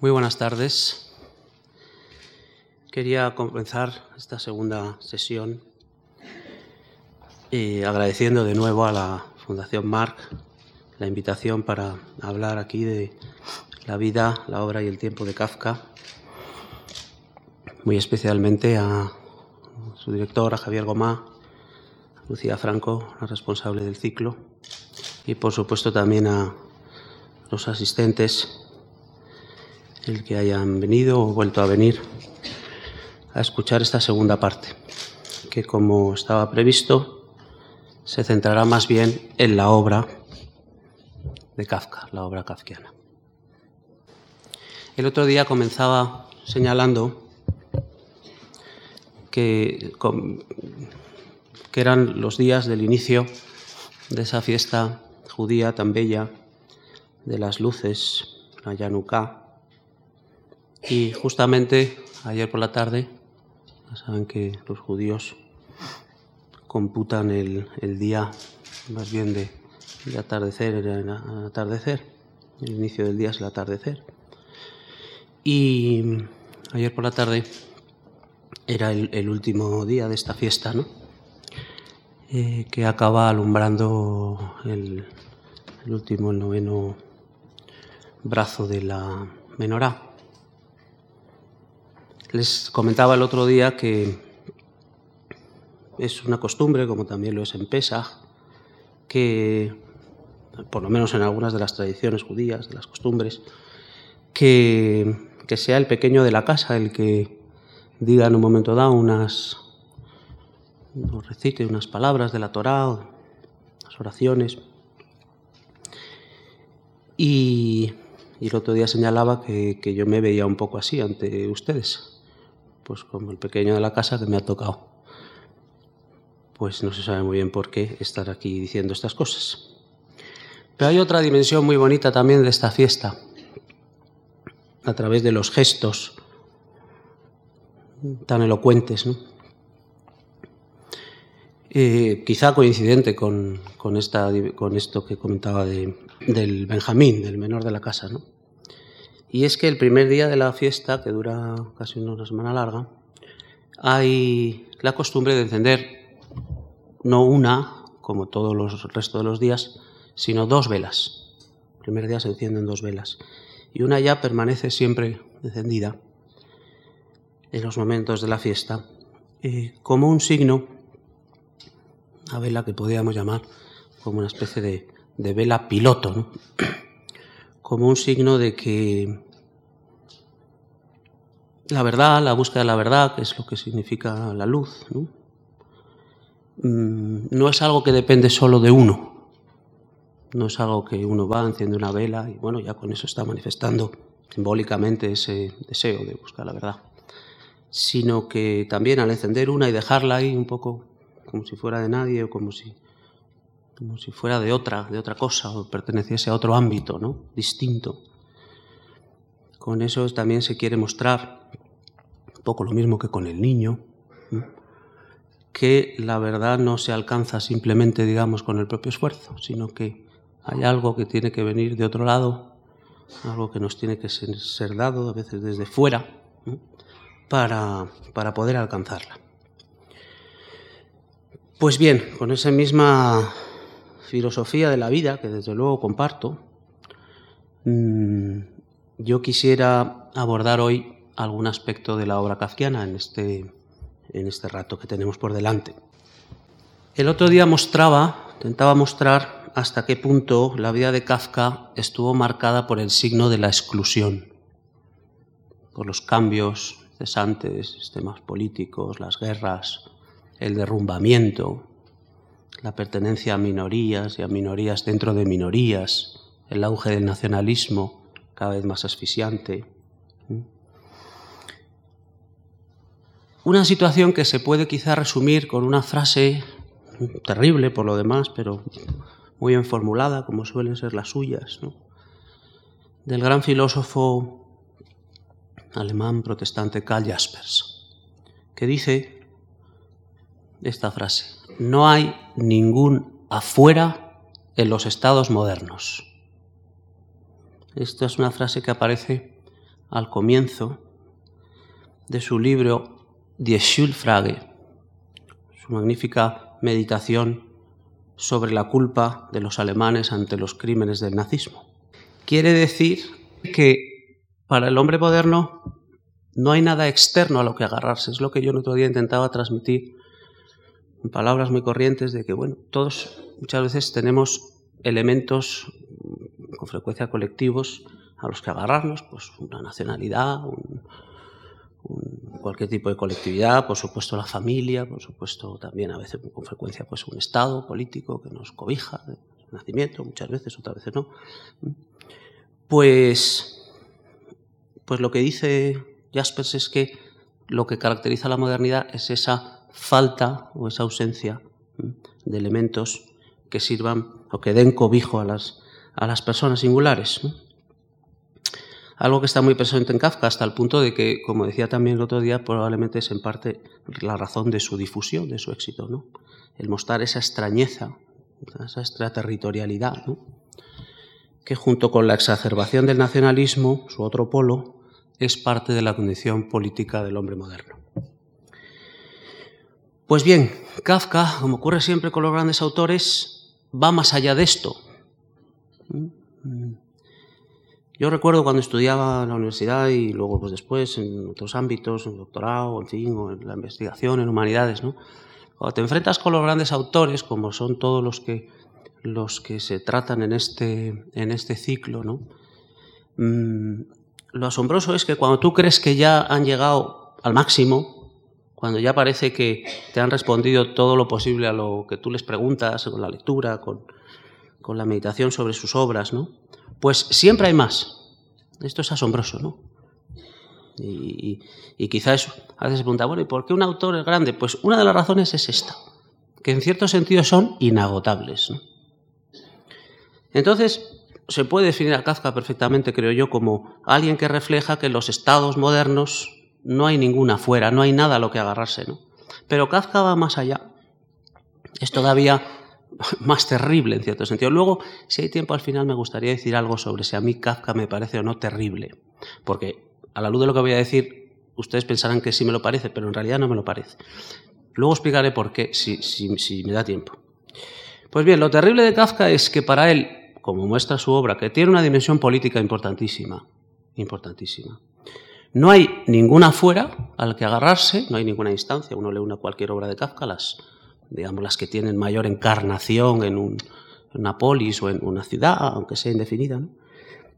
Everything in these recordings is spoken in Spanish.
Muy buenas tardes. Quería comenzar esta segunda sesión eh, agradeciendo de nuevo a la Fundación Marc la invitación para hablar aquí de la vida, la obra y el tiempo de Kafka, muy especialmente a su director, a Javier Gomá, a Lucía Franco, la responsable del ciclo, y por supuesto también a los asistentes, el que hayan venido o vuelto a venir a escuchar esta segunda parte, que como estaba previsto, se centrará más bien en la obra de Kafka, la obra kafkiana. El otro día comenzaba señalando que, eran los días del inicio de esa fiesta judía tan bella de las luces, la Yanuká. Y justamente ayer por la tarde, ya saben que los judíos computan el, día más bien de, de atardecer, el atardecer, el inicio del día es el atardecer. Y ayer por la tarde era el, el último día de esta fiesta, ¿no? Eh, que acaba alumbrando el, el último, el noveno brazo de la menorá. Les comentaba el otro día que es una costumbre, como también lo es en Pesach, que, por lo menos en algunas de las tradiciones judías, de las costumbres, que, sea el pequeño de la casa el que diga en un momento dado unas, recite unas palabras de la Torá, las oraciones. Y, el otro día señalaba que, yo me veía un poco así ante ustedes, pues como el pequeño de la casa que me ha tocado. Pues no se sabe muy bien por qué estar aquí diciendo estas cosas. Pero hay otra dimensión muy bonita también de esta fiesta, a través de los gestos tan elocuentes, ¿no? Eh, quizá coincidente con, con, esta, con, esto que comentaba de, del Benjamín, del menor de la casa. ¿no? Y es que el primer día de la fiesta, que dura casi una semana larga, hay la costumbre de encender no una, como todos los restos de los días, sino dos velas. El primer día se encienden dos velas. Y una ya permanece siempre encendida en los momentos de la fiesta, como un signo una vela que podríamos llamar como una especie de, de vela piloto, ¿no? Como un signo de que la verdad, la búsqueda de la verdad, que es lo que significa la luz, ¿no? Mm, no es algo que depende solo de uno, no es algo que uno va, enciende una vela y bueno, ya con eso está manifestando simbólicamente ese deseo de buscar la verdad, sino que también al encender una y dejarla ahí un poco como si fuera de nadie o como si, como si fuera de otra, de otra cosa o perteneciese a otro ámbito, ¿no? Distinto. Con eso también se quiere mostrar un poco lo mismo que con el niño, que la verdad no se alcanza simplemente, digamos, con el propio esfuerzo, sino que hay algo que tiene que venir de otro lado, algo que nos tiene que ser, dado a veces desde fuera, para, para poder alcanzarla. Pues bien, con esa misma filosofía de la vida, que desde luego comparto, mm, yo quisiera abordar hoy algún aspecto de la obra kafkiana en este, en este rato que tenemos por delante. El otro día mostraba, intentaba mostrar hasta qué punto la vida de Kafka estuvo marcada por el signo de la exclusión, por los cambios cesantes, sistemas políticos, las guerras, el derrumbamiento, la pertenencia a minorías y a minorías dentro de minorías, el auge del nacionalismo cada vez más asfixiante. Una situación que se puede quizá resumir con una frase terrible por lo demás, pero muy bien formulada, como suelen ser las suyas, del gran filósofo alemán protestante Karl Jaspers, que dice esta frase. No hay ningún afuera en los estados modernos. Esta es una frase que aparece al comienzo de su libro Die Schuldfrage, su magnífica meditación sobre la culpa de los alemanes ante los crímenes del nazismo. Quiere decir que para el hombre moderno no hay nada externo a lo que agarrarse. Es lo que yo el otro día intentaba transmitir palabras muy corrientes de que, bueno, todos muchas veces tenemos elementos con frecuencia colectivos a los que agarrarnos, pues una nacionalidad, cualquier tipo de colectividad, por supuesto la familia, por supuesto también a veces con frecuencia pues un estado político que nos cobija de nacimiento, muchas veces, otras veces no. Pues, pues lo que dice Jaspers es que lo que caracteriza la modernidad es esa falta o esa ausencia de elementos que sirvan o que den cobijo a las, a las personas singulares. Algo que está muy presente en Kafka hasta el punto de que, como decía también el otro día, probablemente es en parte la razón de su difusión, de su éxito, ¿no? El mostrar esa extrañeza, esa extraterritorialidad, que junto con la exacerbación del nacionalismo, su otro polo, es parte de la condición política del hombre moderno. Pues bien, Kafka, como ocurre siempre con los grandes autores, va más allá de esto. Yo recuerdo cuando estudiaba en la universidad y luego pues después en otros ámbitos, en doctorado, en fin, o en la investigación, en humanidades, ¿no? Cuando te enfrentas con los grandes autores, como son todos los que, los que se tratan en este, en este ciclo, ¿no? Mm, lo asombroso es que cuando tú crees que ya han llegado al máximo, cuando ya parece que te han respondido todo lo posible a lo que tú les preguntas con la lectura, con, la meditación sobre sus obras, ¿no? Pues siempre hay más. Esto es asombroso, ¿no? Y, quizás a veces se pregunta, bueno, ¿y por qué un autor es grande? Pues una de las razones es esta, que en cierto sentido son inagotables. Entonces, se puede definir a Kafka perfectamente, creo yo, como alguien que refleja que los estados modernos no hay ninguna fuera, no hay nada a lo que agarrarse. ¿no? Pero Kafka va más allá. Es todavía más terrible en cierto sentido. Luego, si hay tiempo al final, me gustaría decir algo sobre si a mí Kafka me parece o no terrible. Porque a la luz de lo que voy a decir, ustedes pensarán que sí me lo parece, pero en realidad no me lo parece. Luego explicaré por qué, si, si me da tiempo. Pues bien, lo terrible de Kafka es que para él como muestra su obra, que tiene una dimensión política importantísima, importantísima. No hay ninguna fuera al que agarrarse, no hay ninguna instancia. Uno lee una cualquier obra de Kafka, las, digamos las que tienen mayor encarnación en, una polis o en una ciudad, aunque sea indefinida.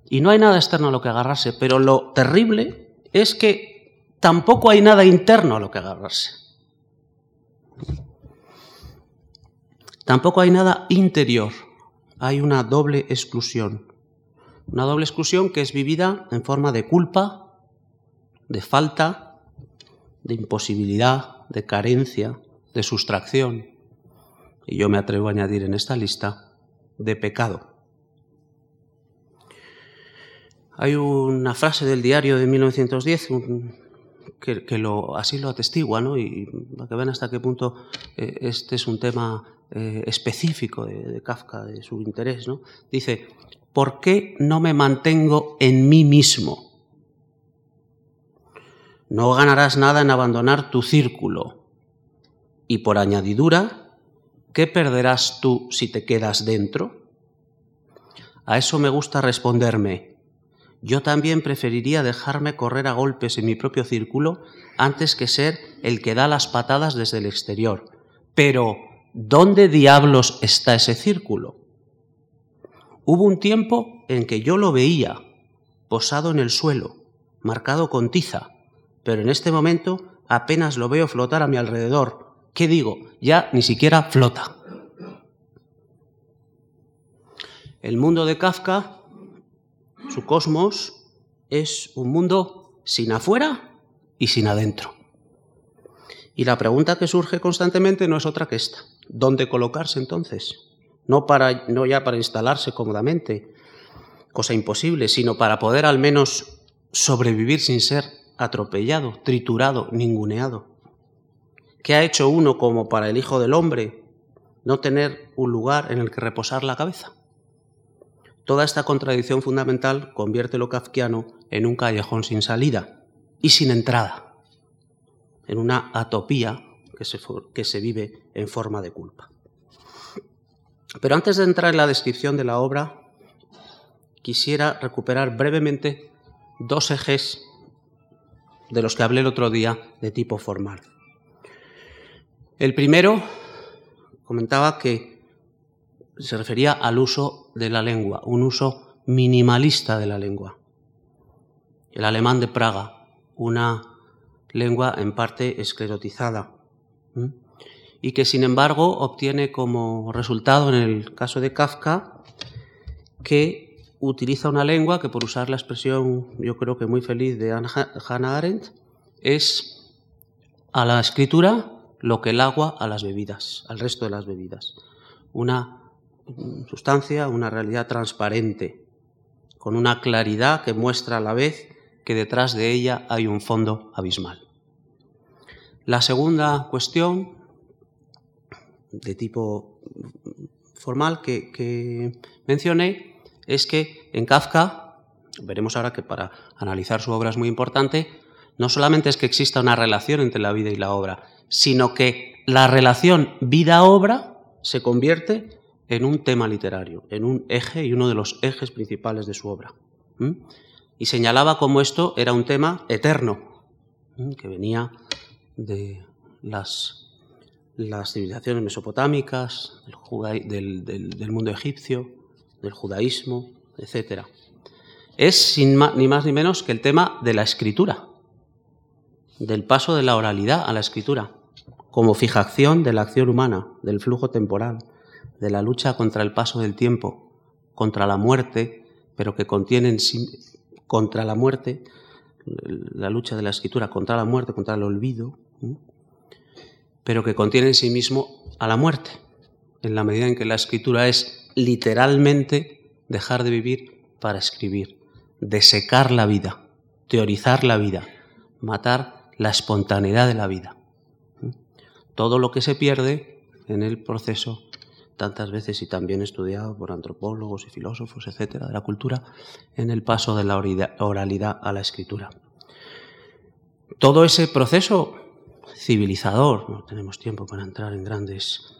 Y no hay nada externo a lo que agarrarse, pero lo terrible es que tampoco hay nada interno a lo que agarrarse. Tampoco hay nada interior hay una doble exclusión. Una doble exclusión que es vivida en forma de culpa, de falta, de imposibilidad, de carencia, de sustracción. Y yo me atrevo a añadir en esta lista de pecado. Hay una frase del diario de 1910 que, así lo atestigua, ¿no? y para que vean hasta qué punto eh, este es un tema eh, específico de, Kafka, de su interés, ¿no? Dice, ¿por qué no me mantengo en mí mismo? No ganarás nada en abandonar tu círculo. Y por añadidura, ¿qué perderás tú si te quedas dentro? A eso me gusta responderme. Yo también preferiría dejarme correr a golpes en mi propio círculo antes que ser el que da las patadas desde el exterior. Pero ¿dónde diablos está ese círculo? Hubo un tiempo en que yo lo veía, posado en el suelo, marcado con tiza, pero en este momento apenas lo veo flotar a mi alrededor. ¿Qué digo? Ya ni siquiera flota. El mundo de Kafka, su cosmos, es un mundo sin afuera y sin adentro. Y la pregunta que surge constantemente no es otra que esta. ¿Dónde colocarse entonces? No, para, no ya para instalarse cómodamente, cosa imposible, sino para poder al menos sobrevivir sin ser atropellado, triturado, ninguneado. ¿Qué ha hecho uno como para el Hijo del Hombre no tener un lugar en el que reposar la cabeza? Toda esta contradicción fundamental convierte lo kafkiano en un callejón sin salida y sin entrada, en una atopía que se, que se vive en forma de culpa. Pero antes de entrar en la descripción de la obra, quisiera recuperar brevemente dos ejes de los que hablé el otro día de tipo formal. El primero comentaba que se refería al uso de la lengua, un uso minimalista de la lengua. El alemán de Praga, una lengua en parte esclerotizada, y que sin embargo obtiene como resultado en el caso de Kafka que utiliza una lengua que por usar la expresión yo creo que muy feliz de Hannah Arendt es a la escritura lo que el agua a las bebidas, al resto de las bebidas. Una sustancia, una realidad transparente, con una claridad que muestra a la vez que detrás de ella hay un fondo abismal. La segunda cuestión, de tipo formal, que, mencioné, es que en Kafka, veremos ahora que para analizar su obra es muy importante, no solamente es que exista una relación entre la vida y la obra, sino que la relación vida-obra se convierte en un tema literario, en un eje y uno de los ejes principales de su obra. Y señalaba cómo esto era un tema eterno, que venía de las, civilizaciones mesopotámicas, del, mundo egipcio, del judaísmo, etc. Es sin ni más ni menos que el tema de la escritura, del paso de la oralidad a la escritura, como fijación de la acción humana, del flujo temporal, de la lucha contra el paso del tiempo, contra la muerte, pero que contiene en sí, contra la muerte, la lucha de la escritura contra la muerte, contra el olvido, pero que contiene en sí mismo a la muerte, en la medida en que la escritura es literalmente dejar de vivir para escribir, desecar la vida, teorizar la vida, matar la espontaneidad de la vida. Todo lo que se pierde en el proceso, tantas veces y también estudiado por antropólogos y filósofos, etcétera, de la cultura, en el paso de la oralidad a la escritura. Todo ese proceso civilizador, no tenemos tiempo para entrar en grandes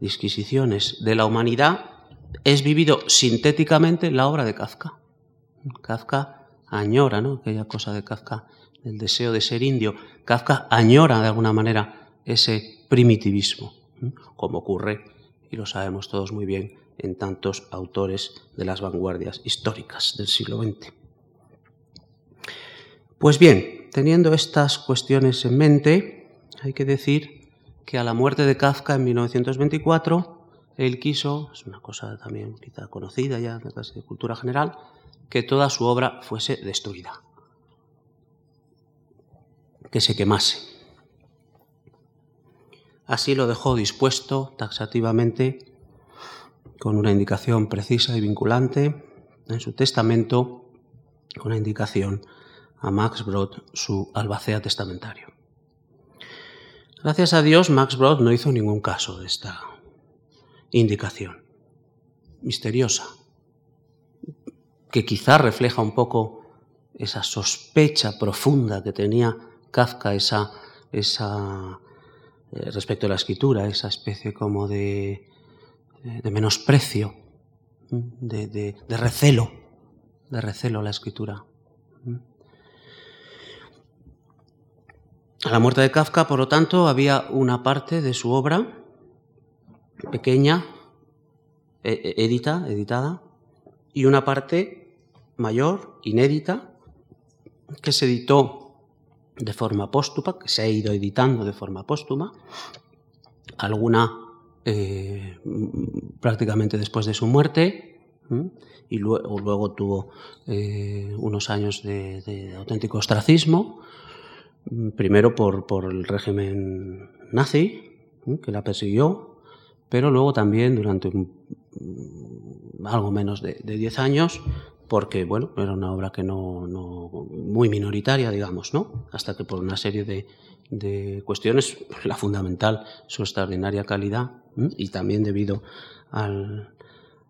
disquisiciones, de la humanidad es vivido sintéticamente en la obra de Kafka. Kafka añora, ¿no? Aquella cosa de Kafka, el deseo de ser indio. Kafka añora de alguna manera ese primitivismo, como ocurre, y lo sabemos todos muy bien, en tantos autores de las vanguardias históricas del siglo XX. Pues bien, teniendo estas cuestiones en mente, hay que decir que a la muerte de Kafka en 1924, él quiso, es una cosa también quizá conocida ya de cultura general, que toda su obra fuese destruida, que se quemase. Así lo dejó dispuesto taxativamente, con una indicación precisa y vinculante en su testamento, con una indicación a Max Brod, su albacea testamentario. Gracias a Dios, Max Brod no hizo ningún caso de esta indicación misteriosa, que quizá refleja un poco esa sospecha profunda que tenía Kafka, esa, esa eh, respecto a la escritura, esa especie como de, de menosprecio, de, de recelo, de recelo a la escritura. A la muerte de Kafka, por lo tanto, había una parte de su obra pequeña, e, e, edita, editada, y una parte mayor, inédita, que se editó de forma póstuma, que se ha ido editando de forma póstuma, alguna eh, prácticamente después de su muerte, y luego, tuvo eh, unos años de auténtico ostracismo, primero por, por el régimen nazi, que la persiguió, pero luego también durante algo menos de 10 años, porque bueno, era una obra que no, no, muy minoritaria, digamos, ¿no? Hasta que por una serie de, de cuestiones, la fundamental, su extraordinaria calidad, y también debido al,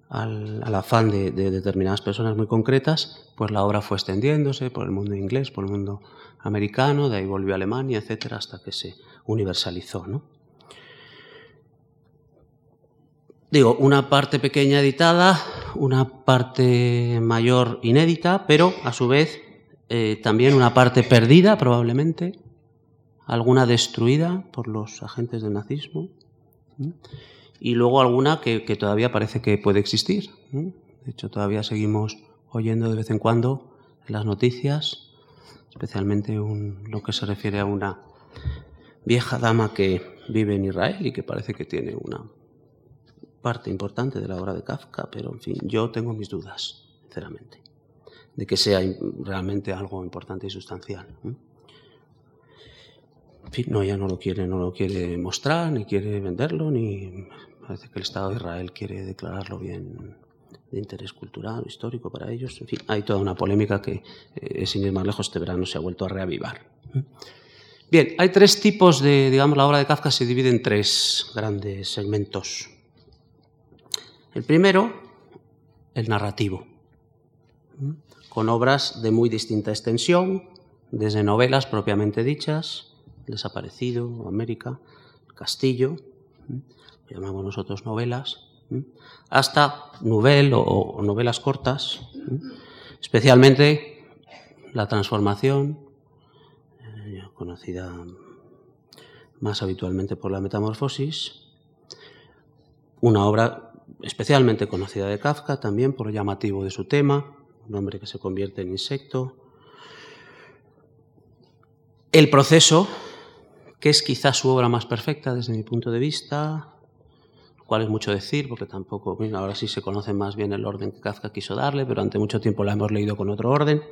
al, afán de, determinadas personas muy concretas, pues la obra fue extendiéndose por el mundo inglés, por el mundo americano, de ahí volvió a Alemania, etcétera, hasta que se universalizó. ¿no? Digo, una parte pequeña editada, una parte mayor inédita, pero a su vez eh, también una parte perdida probablemente, alguna destruida por los agentes del nazismo y luego alguna que, todavía parece que puede existir. De hecho, todavía seguimos oyendo de vez en cuando las noticias, especialmente lo que se refiere a una vieja dama que vive en Israel y que parece que tiene una parte importante de la obra de Kafka, pero en fin, yo tengo mis dudas, sinceramente, de que sea realmente algo importante y sustancial. En fin, no, ella no lo quiere, no lo quiere mostrar, ni quiere venderlo, ni parece que el Estado de Israel quiere declararlo bien de interés cultural, histórico para ellos. En fin, hay toda una polémica que, eh, sin ir más lejos, este verano se ha vuelto a reavivar. Bien, hay tres tipos de, digamos, la obra de Kafka se divide en tres grandes segmentos. El primero, el narrativo, con obras de muy distinta extensión, desde novelas propiamente dichas, Desaparecido, América, Castillo, lo llamamos nosotros novelas, hasta novel o, novelas cortas, especialmente La Transformación, eh, conocida más habitualmente por la Metamorfosis, una obra especialmente conocida de Kafka, también por lo llamativo de su tema, un hombre que se convierte en insecto. El proceso, que es quizás su obra más perfecta desde mi punto de vista, cual es mucho decir, porque tampoco, ahora sí se conoce más bien el orden que Kafka quiso darle, pero ante mucho tiempo la hemos leído con otro orden.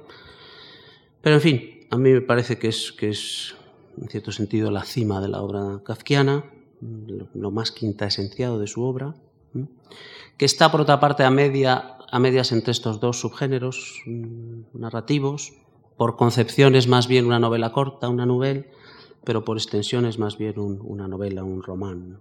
Pero en fin, a mí me parece que es, que es en cierto sentido, la cima de la obra kafkiana, lo más quinta esenciado de su obra que está por otra parte a, media, a medias entre estos dos subgéneros mm, narrativos, por concepciones más bien una novela corta, una novela, pero por extensiones más bien una novela, un román.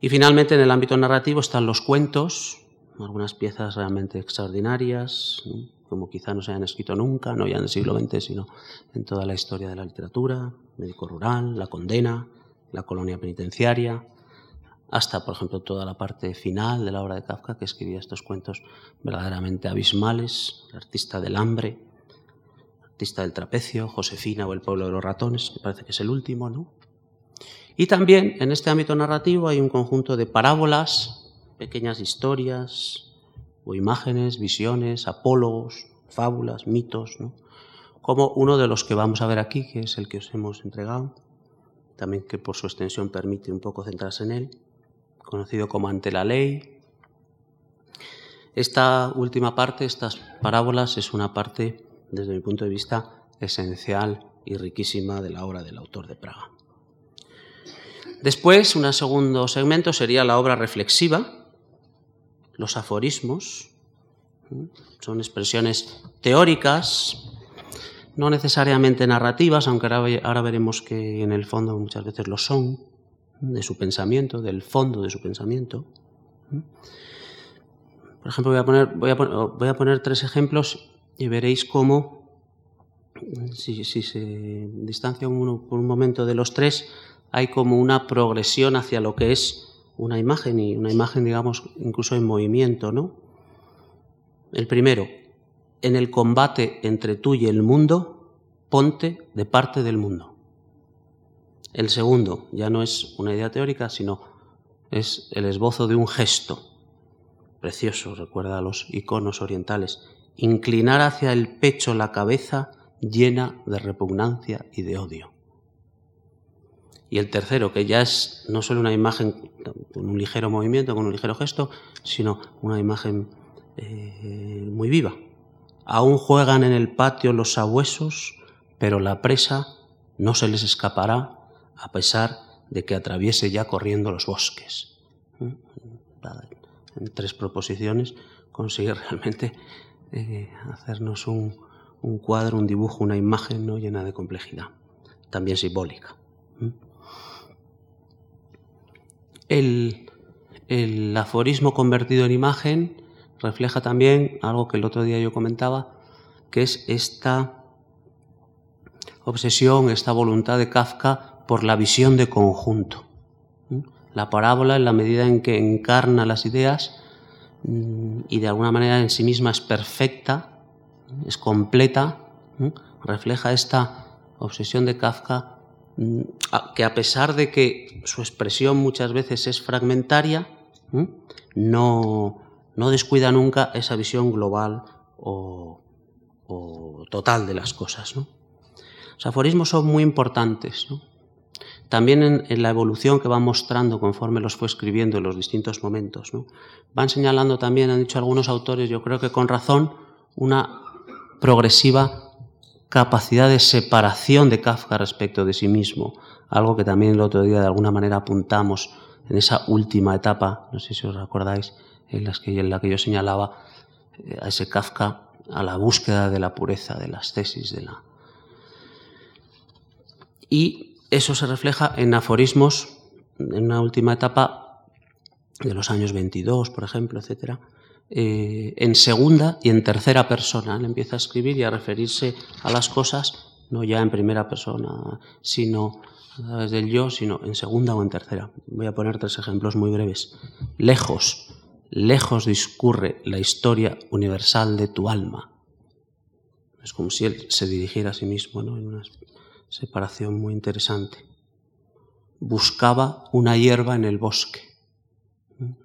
Y finalmente en el ámbito narrativo están los cuentos, algunas piezas realmente extraordinarias, como quizá no se hayan escrito nunca, no ya en el siglo XX, sino en toda la historia de la literatura, médico rural, la condena, la colonia penitenciaria, hasta, por ejemplo, toda la parte final de la obra de Kafka, que escribía estos cuentos verdaderamente abismales, el artista del hambre, el artista del trapecio, Josefina o el pueblo de los ratones, que parece que es el último, ¿no? Y también en este ámbito narrativo hay un conjunto de parábolas, pequeñas historias o imágenes, visiones, apólogos, fábulas, mitos, ¿no? como uno de los que vamos a ver aquí, que es el que os hemos entregado, también que por su extensión permite un poco centrarse en él conocido como ante la ley. Esta última parte, estas parábolas, es una parte, desde mi punto de vista, esencial y riquísima de la obra del autor de Praga. Después, un segundo segmento sería la obra reflexiva, los aforismos, son expresiones teóricas, no necesariamente narrativas, aunque ahora, veremos que en el fondo muchas veces lo son, de su pensamiento, del fondo de su pensamiento. Por ejemplo, voy a poner, voy a voy a poner tres ejemplos y veréis cómo, si, si, se distancia uno por un momento de los tres, hay como una progresión hacia lo que es una imagen y una imagen, digamos, incluso en movimiento, ¿no? El primero, en el combate entre tú y el mundo, ponte de parte del mundo. El segundo ya no es una idea teórica, sino es el esbozo de un gesto precioso, recuerda a los iconos orientales, inclinar hacia el pecho la cabeza llena de repugnancia y de odio. Y el tercero, que ya es no solo una imagen con un ligero movimiento, con un ligero gesto, sino una imagen eh, muy viva. Aún juegan en el patio los sabuesos, pero la presa no se les escapará a pesar de que atraviese ya corriendo los bosques. ¿Mm? En tres proposiciones consigue realmente eh, hacernos un, cuadro, un dibujo, una imagen ¿no? llena de complejidad, también simbólica. ¿Mm? El, el aforismo convertido en imagen refleja también algo que el otro día yo comentaba, que es esta obsesión, esta voluntad de Kafka por la visión de conjunto. La parábola, en la medida en que encarna las ideas mm, y de alguna manera en sí misma es perfecta, es completa, refleja esta obsesión de Kafka mm, que a pesar de que su expresión muchas veces es fragmentaria, no, no descuida nunca esa visión global o, total de las cosas. Los aforismos son muy importantes. También en, la evolución que va mostrando conforme los fue escribiendo en los distintos momentos. Van señalando también, han dicho algunos autores, yo creo que con razón, una progresiva capacidad de separación de Kafka respecto de sí mismo, algo que también el otro día de alguna manera apuntamos en esa última etapa, no sé si os acordáis, en, en la que yo señalaba eh, a ese Kafka a la búsqueda de la pureza, de las tesis, de la... Y eso se refleja en aforismos, en una última etapa de los años 22, por ejemplo, etcétera, eh, en segunda y en tercera persona. Él empieza a escribir y a referirse a las cosas, no ya en primera persona, sino través del yo, sino en segunda o en tercera. Voy a poner tres ejemplos muy breves. Lejos, lejos discurre la historia universal de tu alma. Es como si él se dirigiera a sí mismo ¿no? en separación muy interesante. Buscaba una hierba en el bosque.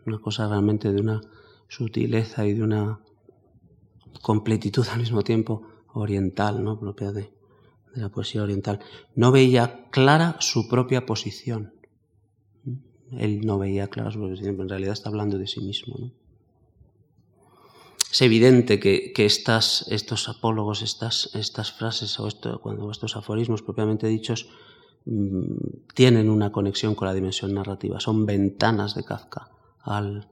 Una cosa realmente de una sutileza y de una completitud al mismo tiempo oriental, ¿no? propia de, la poesía oriental. No veía clara su propia posición él no veía claras pero en realidad está hablando de sí mismo. Es evidente que, estos apólogos, estas, frases o estos aforismos propiamente dichos mm, tienen una conexión con la dimensión narrativa, son ventanas de Kafka al,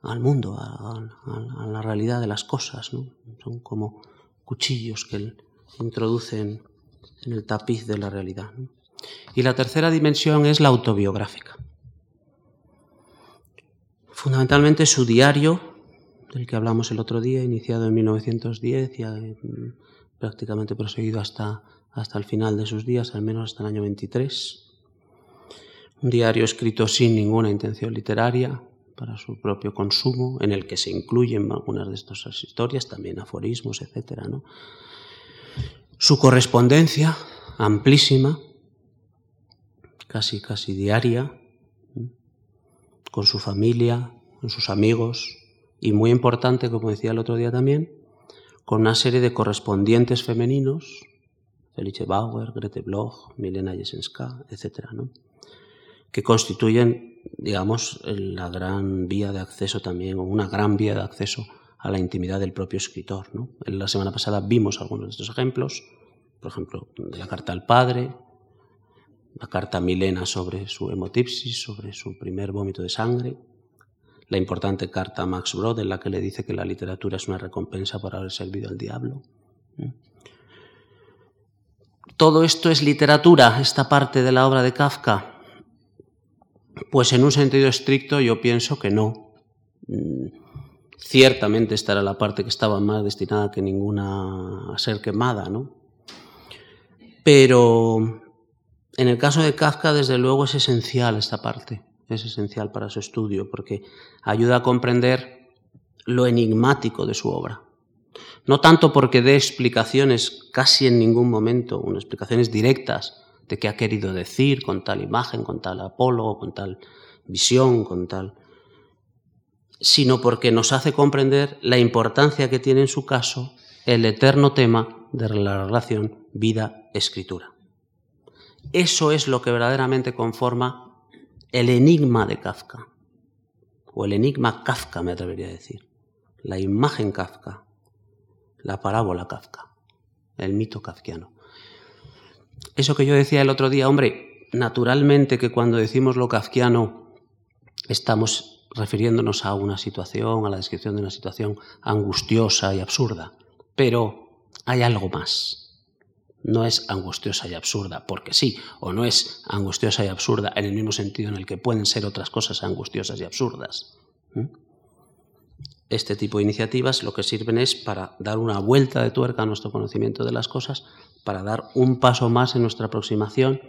al mundo, a, la realidad de las cosas, son como cuchillos que él introduce en, el tapiz de la realidad. Y la tercera dimensión es la autobiográfica fundamentalmente su diario, del que hablamos el otro día, iniciado en 1910 y mm, prácticamente proseguido hasta, hasta el final de sus días, al menos hasta el año 23. Un diario escrito sin ninguna intención literaria, para su propio consumo, en el que se incluyen algunas de estas historias, también aforismos, etc. ¿no? Su correspondencia, amplísima, casi, casi diaria, con su familia, con sus amigos y muy importante, como decía el otro día también, con una serie de correspondientes femeninos, Felice Bauer, Grete Bloch, Milena Jesenska, etc., ¿no? que constituyen, digamos, la gran vía de acceso también, o una gran vía de acceso a la intimidad del propio escritor. ¿no? La semana pasada vimos algunos de estos ejemplos, por ejemplo, de la carta al padre, la carta a Milena sobre su hemotipsis, sobre su primer vómito de sangre, la importante carta a Max Brod en la que le dice que la literatura es una recompensa por haber servido al diablo. ¿Todo esto es literatura, esta parte de la obra de Kafka? Pues en un sentido estricto yo pienso que no. Ciertamente esta era la parte que estaba más destinada que ninguna a ser quemada, ¿no? Pero en el caso de Kafka, desde luego, es esencial esta parte, es esencial para su estudio, porque ayuda a comprender lo enigmático de su obra. No tanto porque dé explicaciones casi en ningún momento, unas explicaciones directas de qué ha querido decir con tal imagen, con tal apólogo, con tal visión, con tal sino porque nos hace comprender la importancia que tiene en su caso el eterno tema de la relación vida-escritura. Eso es lo que verdaderamente conforma el enigma de Kafka, o el enigma Kafka me atrevería a decir, la imagen Kafka, la parábola Kafka, el mito kafkiano. Eso que yo decía el otro día, hombre, naturalmente que cuando decimos lo kafkiano estamos refiriéndonos a una situación, a la descripción de una situación angustiosa y absurda, pero hay algo más no es angustiosa y absurda porque sí, o no es angustiosa y absurda en el mismo sentido en el que pueden ser otras cosas angustiosas y absurdas. Este tipo de iniciativas lo que sirven es para dar una vuelta de tuerca a nuestro conocimiento de las cosas, para dar un paso más en nuestra aproximación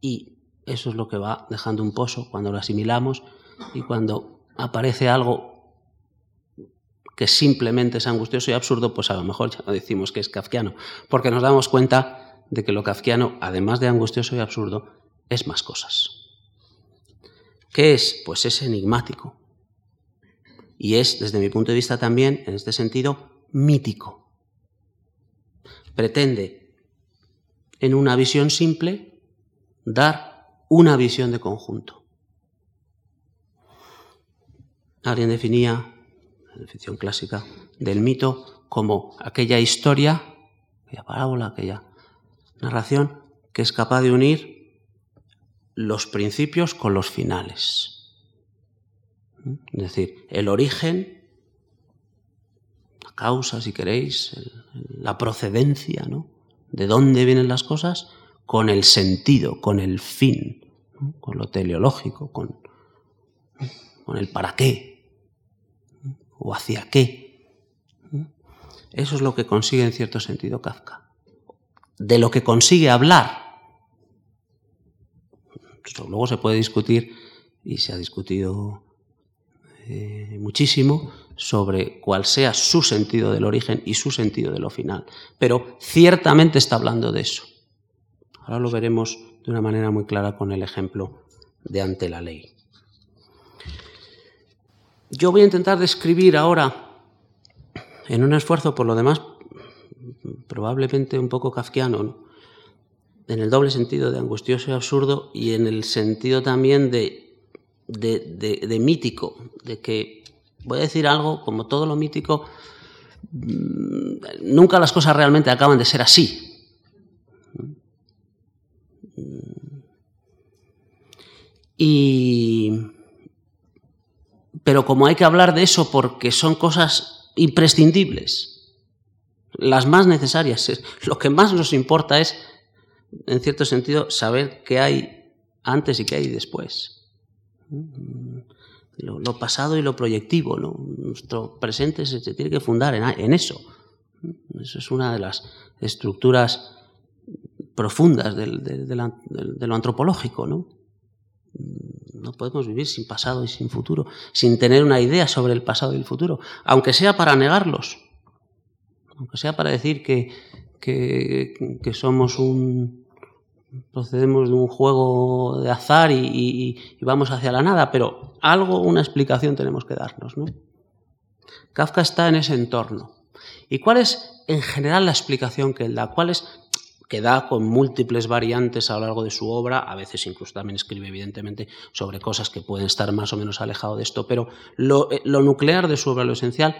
y eso es lo que va dejando un pozo cuando lo asimilamos y cuando aparece algo que simplemente es angustioso y absurdo, pues a lo mejor ya no decimos que es kafkiano, porque nos damos cuenta de que lo kafkiano, además de angustioso y absurdo, es más cosas. ¿Qué es? Pues es enigmático. Y es, desde mi punto de vista también, en este sentido, mítico. Pretende, en una visión simple, dar una visión de conjunto. Alguien definía ficción clásica, del mito como aquella historia, aquella parábola, aquella narración que es capaz de unir los principios con los finales. Es decir, el origen, la causa, si queréis, la procedencia, ¿no? De dónde vienen las cosas, con el sentido, con el fin, con lo teleológico, con, con el para qué, o hacia qué. Eso es lo que consigue en cierto sentido Kafka. De lo que consigue hablar. Luego se puede discutir, y se ha discutido eh, muchísimo, sobre cuál sea su sentido del origen y su sentido de lo final. Pero ciertamente está hablando de eso. Ahora lo veremos de una manera muy clara con el ejemplo de ante la ley. Yo voy a intentar describir ahora, en un esfuerzo por lo demás probablemente un poco kafkiano, en el doble sentido de angustioso y absurdo y en el sentido también de, de, mítico, de que voy a decir algo, como todo lo mítico, mm, nunca las cosas realmente acaban de ser así. Y pero como hay que hablar de eso porque son cosas imprescindibles, las más necesarias, lo que más nos importa es, en cierto sentido, saber qué hay antes y qué hay después. Lo, pasado y lo proyectivo, nuestro presente se, tiene que fundar en, eso. Eso es una de las estructuras profundas de lo antropológico, ¿no? No podemos vivir sin pasado y sin futuro, sin tener una idea sobre el pasado y el futuro, aunque sea para negarlos, aunque sea para decir que, que, somos un, procedemos de un juego de azar y, vamos hacia la nada, pero algo, una explicación tenemos que darnos. ¿no? Kafka está en ese entorno. ¿Y cuál es en general la explicación que él da? ¿Cuál es que da con múltiples variantes a lo largo de su obra, a veces incluso también escribe evidentemente sobre cosas que pueden estar más o menos alejados de esto, pero lo, eh, nuclear de su obra, lo esencial,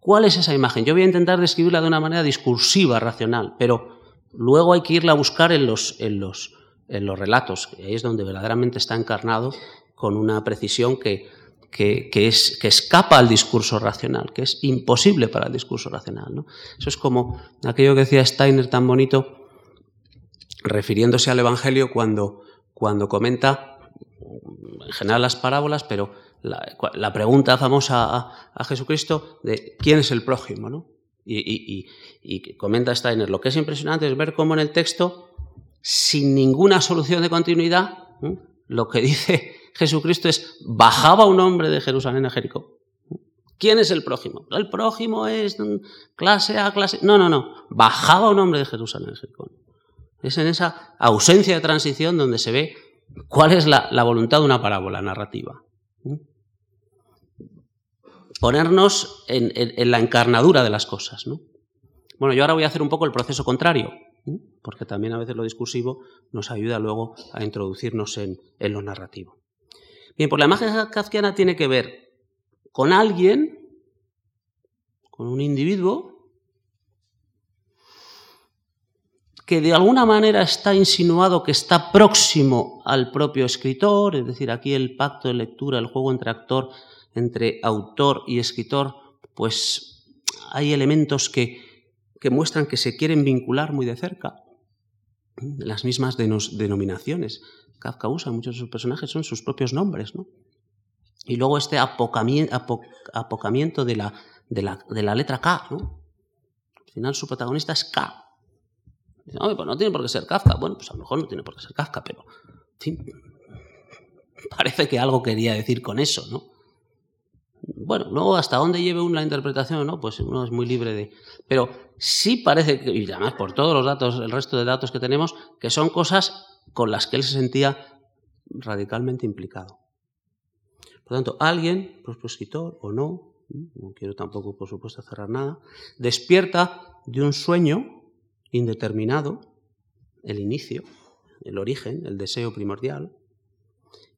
¿cuál es esa imagen? Yo voy a intentar describirla de una manera discursiva, racional, pero luego hay que irla a buscar en los, en los, en los relatos, ahí es donde verdaderamente está encarnado con una precisión que, que, es, que escapa al discurso racional, que es imposible para el discurso racional. ¿no? Eso es como aquello que decía Steiner tan bonito, refiriéndose al Evangelio cuando, cuando comenta, en general las parábolas, pero la, pregunta famosa a, Jesucristo de quién es el prójimo. ¿no? Y comenta Steiner, lo que es impresionante es ver cómo en el texto, sin ninguna solución de continuidad, lo que dice Jesucristo es, bajaba un hombre de Jerusalén a Jericó. ¿Quién es el prójimo? El prójimo es clase A, clase... No, no, no. Bajaba un hombre de Jerusalén a Jericó. Es en esa ausencia de transición donde se ve cuál es la, voluntad de una parábola narrativa. Ponernos en, la encarnadura de las cosas. Bueno, yo ahora voy a hacer un poco el proceso contrario, porque también a veces lo discursivo nos ayuda luego a introducirnos en lo narrativo. Bien, pues la imagen kafkiana tiene que ver con alguien, con un individuo, que de alguna manera está insinuado que está próximo al propio escritor, es decir, aquí el pacto de lectura, el juego entre actor, entre autor y escritor, pues hay elementos que, que muestran que se quieren vincular muy de cerca, las mismas denominaciones. Kafka usa, muchos de sus personajes son sus propios nombres, ¿no? Y luego este apocamiento de la, letra K, ¿no? Al final su protagonista es K. no, pues no tiene por qué ser Kafka. Bueno, pues a lo mejor no tiene por qué ser Kafka, pero, parece que algo quería decir con eso, ¿no? Bueno, luego hasta dónde lleve uno la interpretación no, pues uno es muy libre de... Pero sí parece, que, y además por todos los datos, el resto de datos que tenemos, que son cosas con las que él se sentía radicalmente implicado. Por lo tanto, alguien, escritor o no, no quiero tampoco, por supuesto, cerrar nada, despierta de un sueño indeterminado, el inicio, el origen, el deseo primordial,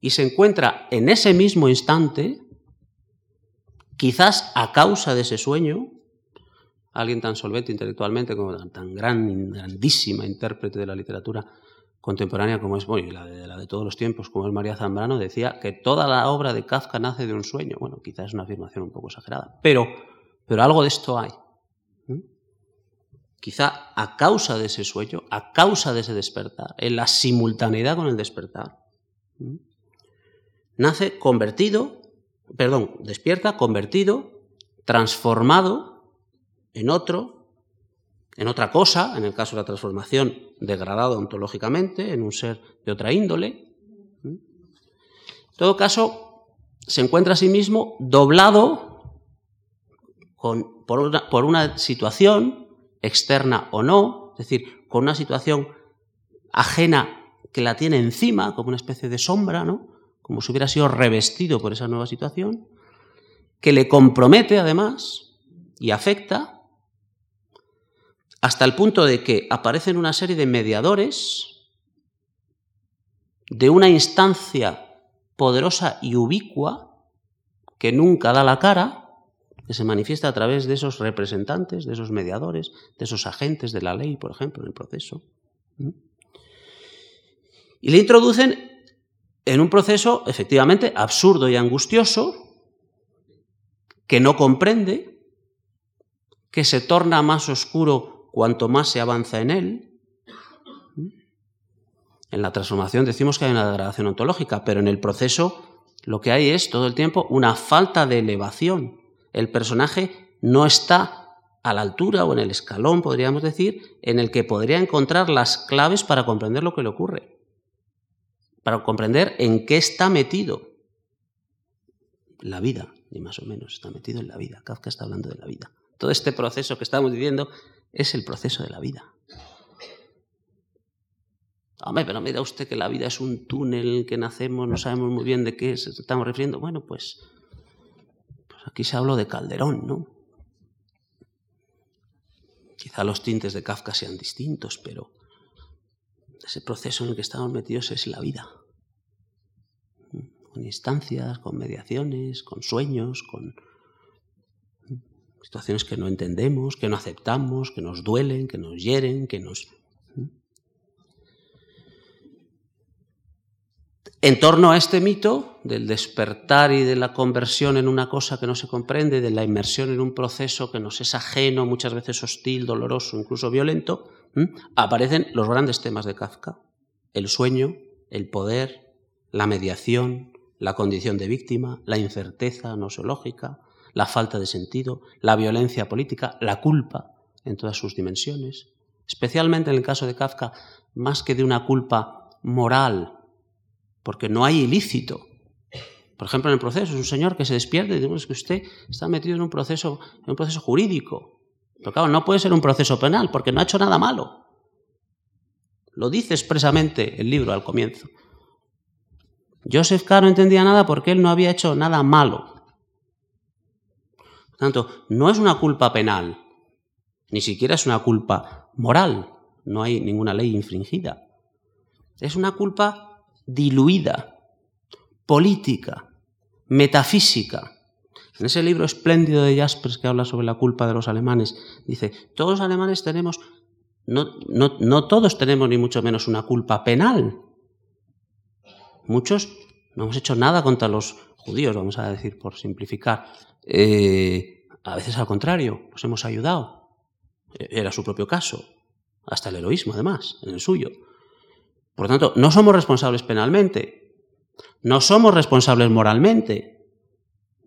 y se encuentra en ese mismo instante, quizás a causa de ese sueño, alguien tan solvente intelectualmente como tan gran, grandísima intérprete de la literatura contemporánea como es, la de, la de todos los tiempos, como es María Zambrano, decía que toda la obra de Kafka nace de un sueño. Bueno, quizás es una afirmación un poco exagerada, pero, pero algo de esto hay. Quizá a causa de ese sueño, a causa de ese despertar, en la simultaneidad con el despertar, nace convertido, perdón, despierta, convertido, transformado en otro, en otra cosa, en el caso de la transformación, degradado ontológicamente, en un ser de otra índole. En todo caso, se encuentra a sí mismo doblado por, una, por una situación externa o no, es decir, con una situación ajena que la tiene encima, como una especie de sombra, ¿no? como si hubiera sido revestido por esa nueva situación, que le compromete además y afecta hasta el punto de que aparecen una serie de mediadores de una instancia poderosa y ubicua que nunca da la cara, que se manifiesta a través de esos representantes, de esos mediadores, de esos agentes de la ley, por ejemplo, en el proceso. Y le introducen en un proceso efectivamente absurdo y angustioso, que no comprende, que se torna más oscuro cuanto más se avanza en él. En la transformación decimos que hay una degradación ontológica, pero en el proceso lo que hay es todo el tiempo una falta de elevación. El personaje no está a la altura o en el escalón, podríamos decir, en el que podría encontrar las claves para comprender lo que le ocurre, para comprender en qué está metido. La vida, ni más o menos, está metido en la vida. Kafka está hablando de la vida. Todo este proceso que estamos viviendo es el proceso de la vida. Hombre, pero mira usted que la vida es un túnel que nacemos, no sabemos muy bien de qué estamos refiriendo. Bueno, pues, pues aquí se habló de Calderón, ¿no? Quizá los tintes de Kafka sean distintos, pero ese proceso en el que estamos metidos es la vida. Con instancias, con mediaciones, con sueños, con, situaciones que no entendemos, que no aceptamos, que nos duelen, que nos hieren, que nos... En torno a este mito del despertar y de la conversión en una cosa que no se comprende, de la inmersión en un proceso que nos es ajeno, muchas veces hostil, doloroso, incluso violento, aparecen los grandes temas de Kafka. El sueño, el poder, la mediación, la condición de víctima, la incerteza nosológica, la falta de sentido, la violencia política, la culpa en todas sus dimensiones, especialmente en el caso de Kafka, más que de una culpa moral, porque no hay ilícito. Por ejemplo, en el proceso, es un señor que se despierte y dice que usted está metido en un proceso, en un proceso jurídico. Pero claro, no puede ser un proceso penal, porque no ha hecho nada malo. Lo dice expresamente el libro al comienzo. Joseph K. no entendía nada porque él no había hecho nada malo. Tanto, no es una culpa penal, ni siquiera es una culpa moral, no hay ninguna ley infringida. Es una culpa diluida, política, metafísica. En ese libro espléndido de Jaspers que habla sobre la culpa de los alemanes, dice, todos los alemanes tenemos, no, no todos tenemos ni mucho menos una culpa penal. Muchos no hemos hecho nada contra los judíos, vamos a decir, por simplificar. Eh, a veces al contrario, los hemos ayudado. Era su propio caso, hasta el heroísmo además, en el suyo. Por lo tanto, no somos responsables penalmente, no somos responsables moralmente.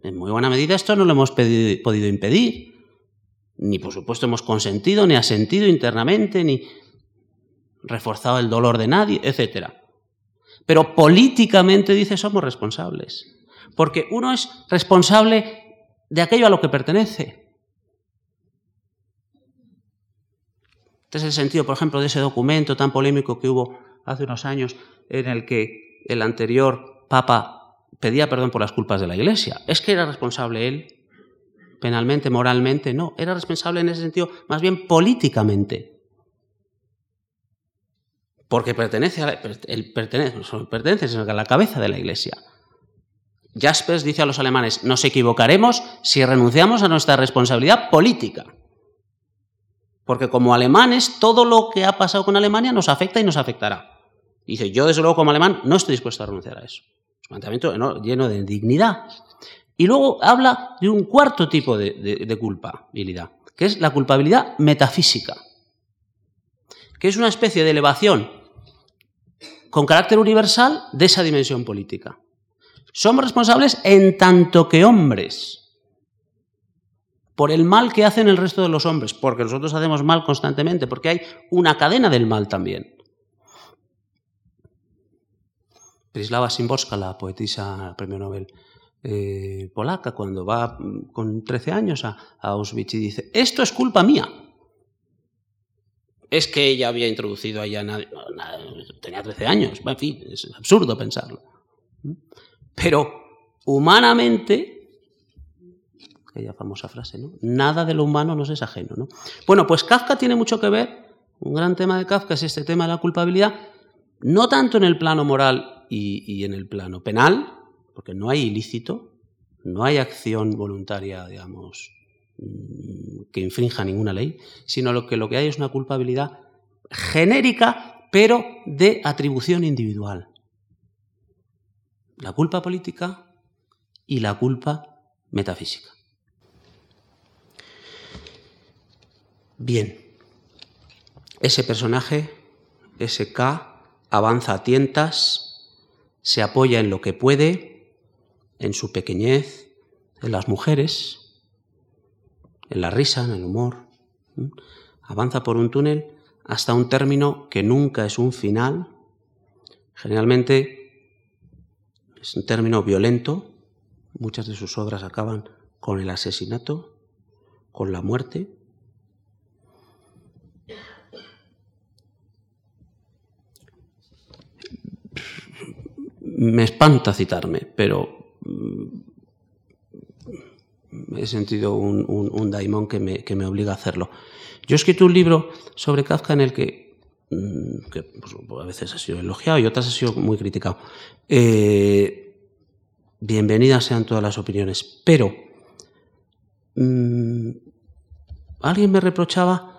En muy buena medida esto no lo hemos podido impedir, ni por supuesto hemos consentido, ni asentido internamente, ni reforzado el dolor de nadie, etc. Pero políticamente dice somos responsables, porque uno es responsable de aquello a lo que pertenece. Este es el sentido, por ejemplo, de ese documento tan polémico que hubo hace unos años en el que el anterior Papa pedía perdón por las culpas de la Iglesia. ¿Es que era responsable él? Penalmente, moralmente, no. Era responsable en ese sentido, más bien políticamente. Porque pertenece a la, pertenece, pertenece a la cabeza de la Iglesia. Jaspers dice a los alemanes, nos equivocaremos si renunciamos a nuestra responsabilidad política. Porque como alemanes, todo lo que ha pasado con Alemania nos afecta y nos afectará. Dice, yo desde luego como alemán no estoy dispuesto a renunciar a eso. Es un planteamiento lleno de dignidad. Y luego habla de un cuarto tipo de, de culpabilidad, que es la culpabilidad metafísica, que es una especie de elevación con carácter universal de esa dimensión política. Somos responsables en tanto que hombres por el mal que hacen el resto de los hombres, porque nosotros hacemos mal constantemente, porque hay una cadena del mal también. Prislava Szymborska, la poetisa premio Nobel eh, polaca, cuando va mm, con 13 años a, Auschwitz y dice, esto es culpa mía. Es que ella había introducido allá, tenía 13 años, en fin, es absurdo pensarlo. Pero humanamente, aquella famosa frase, ¿no? Nada de lo humano nos es ajeno, ¿no? Bueno, pues Kafka tiene mucho que ver, un gran tema de Kafka es este tema de la culpabilidad, no tanto en el plano moral y, en el plano penal, porque no hay ilícito, no hay acción voluntaria, digamos, mm, que infrinja ninguna ley, sino lo que lo que hay es una culpabilidad genérica, pero de atribución individual. La culpa política y la culpa metafísica. Bien, ese personaje, ese K, avanza a tientas, se apoya en lo que puede, en su pequeñez, en las mujeres, en la risa, en el humor. Avanza por un túnel hasta un término que nunca es un final. Generalmente es un término violento. Muchas de sus obras acaban con el asesinato, con la muerte. me espanta citarme, pero mm, he sentido un, daimón que me, que me, obliga a hacerlo. Yo he escrito un libro sobre Kafka en el que, que pues, a veces ha sido elogiado y otras ha sido muy criticado. Eh, bienvenidas sean todas las opiniones, pero mm, alguien me reprochaba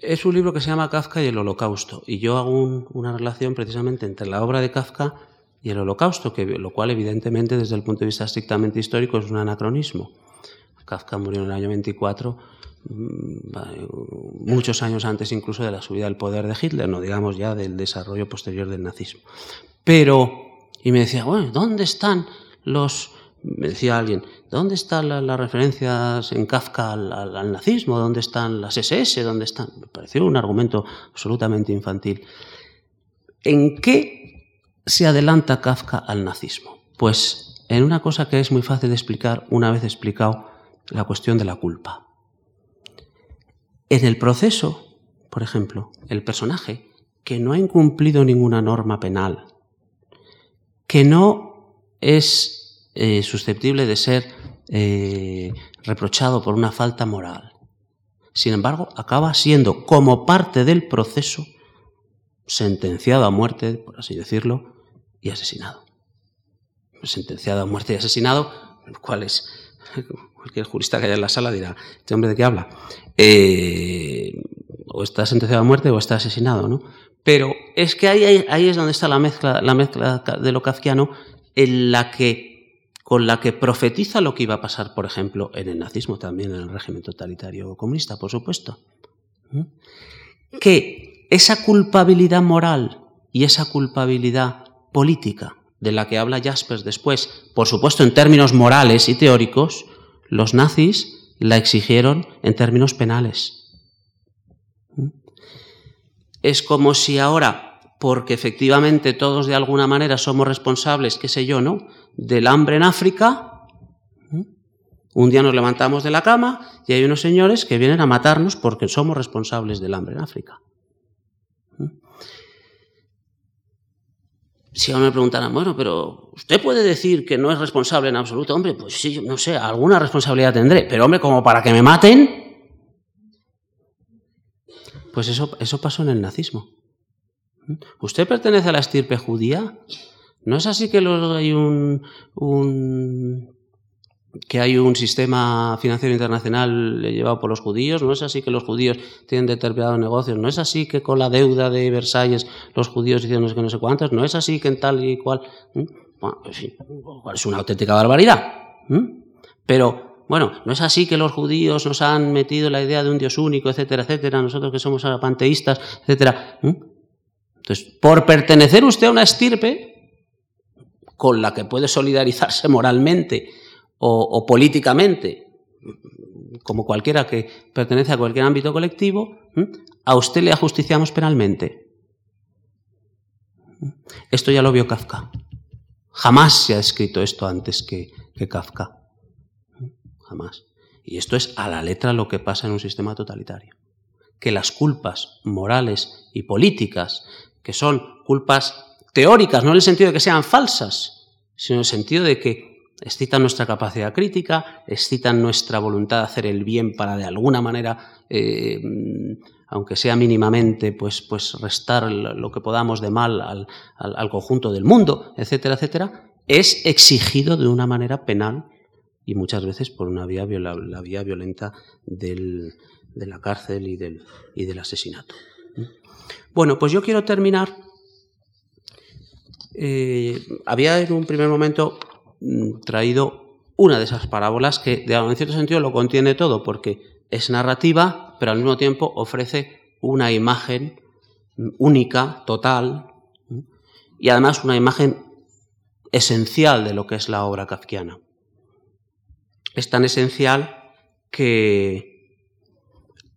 es un libro que se llama Kafka y el Holocausto, y yo hago una relación precisamente entre la obra de Kafka y el holocausto, que, lo cual evidentemente desde el punto de vista estrictamente histórico es un anacronismo. Kafka murió en el año 24, mm, muchos años antes incluso de la subida al poder de Hitler, no digamos ya del desarrollo posterior del nazismo. Pero, y me decía, bueno, ¿dónde están los, me decía alguien, ¿dónde están las referencias en Kafka al, al, nazismo? ¿Dónde están las SS? ¿Dónde están? Me pareció un argumento absolutamente infantil. ¿En qué se adelanta Kafka al nazismo? Pues en una cosa que es muy fácil de explicar una vez explicado la cuestión de la culpa. En el proceso, por ejemplo, el personaje que no ha incumplido ninguna norma penal, que no es eh, susceptible de ser eh, reprochado por una falta moral, sin embargo, acaba siendo como parte del proceso sentenciado a muerte, por así decirlo, y asesinado. Sentenciado a muerte y asesinado, cual es cualquier jurista que haya en la sala dirá, ¿este hombre de qué habla? Eh, o está sentenciado a muerte o está asesinado, ¿no? Pero es que ahí, ahí, es donde está la mezcla, la mezcla de lo kafkiano en la que, con la que profetiza lo que iba a pasar, por ejemplo, en el nazismo, también en el régimen totalitario comunista, por supuesto. que esa culpabilidad moral y esa culpabilidad política de la que habla Jaspers después, por supuesto en términos morales y teóricos, los nazis la exigieron en términos penales. Es como si ahora, porque efectivamente todos de alguna manera somos responsables, qué sé yo, ¿no? Del hambre en África, un día nos levantamos de la cama y hay unos señores que vienen a matarnos porque somos responsables del hambre en África. Si ahora me preguntaran, bueno, pero usted puede decir que no es responsable en absoluto, hombre, pues sí, no sé, alguna responsabilidad tendré, pero hombre, como para que me maten, pues eso, eso pasó en el nazismo. ¿Usted pertenece a la estirpe judía? ¿No es así que hay un, un que hay un sistema financiero internacional llevado por los judíos, no es así que los judíos tienen determinados negocios, no es así que con la deuda de Versalles los judíos hicieron no sé no sé cuántos, no es así que en tal y cual. Bueno, es una auténtica barbaridad. Pero, bueno, no es así que los judíos nos han metido la idea de un Dios único, etcétera, etcétera, nosotros que somos panteístas, etcétera. Entonces, por pertenecer usted a una estirpe con la que puede solidarizarse moralmente, o, políticamente, como cualquiera que pertenece a cualquier ámbito colectivo, a usted le ajusticiamos penalmente. Esto ya lo vio Kafka. Jamás se ha escrito esto antes que, Kafka. Jamás. Y esto es a la letra lo que pasa en un sistema totalitario. Que las culpas morales y políticas, que son culpas teóricas, no en el sentido de que sean falsas, sino en el sentido de que excitan nuestra capacidad crítica, excitan nuestra voluntad de hacer el bien para de alguna manera, eh, aunque sea mínimamente, pues, pues restar lo que podamos de mal al, conjunto del mundo, etcétera, etcétera, es exigido de una manera penal y muchas veces por una vía, la vía violenta de la cárcel y del, y del asesinato. Bueno, pues yo quiero terminar. Eh, había en un primer momento traído una de esas parábolas que en cierto sentido lo contiene todo porque es narrativa, pero al mismo tiempo ofrece una imagen única, total, y además una imagen esencial de lo que es la obra kafkiana. Es tan esencial que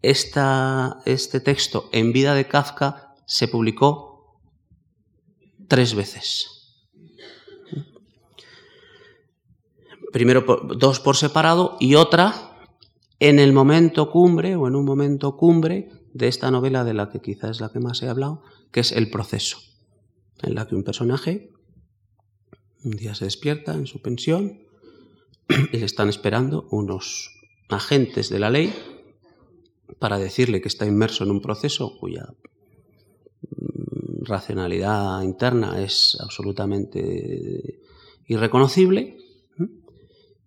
este texto en vida de Kafka se publicó tres veces. Primero dos por separado y otra en el momento cumbre o en un momento cumbre de esta novela de la que quizás es la que más he hablado, que es El proceso, en la que un personaje un día se despierta en su pensión y le están esperando unos agentes de la ley para decirle que está inmerso en un proceso cuya mm, racionalidad interna es absolutamente irreconocible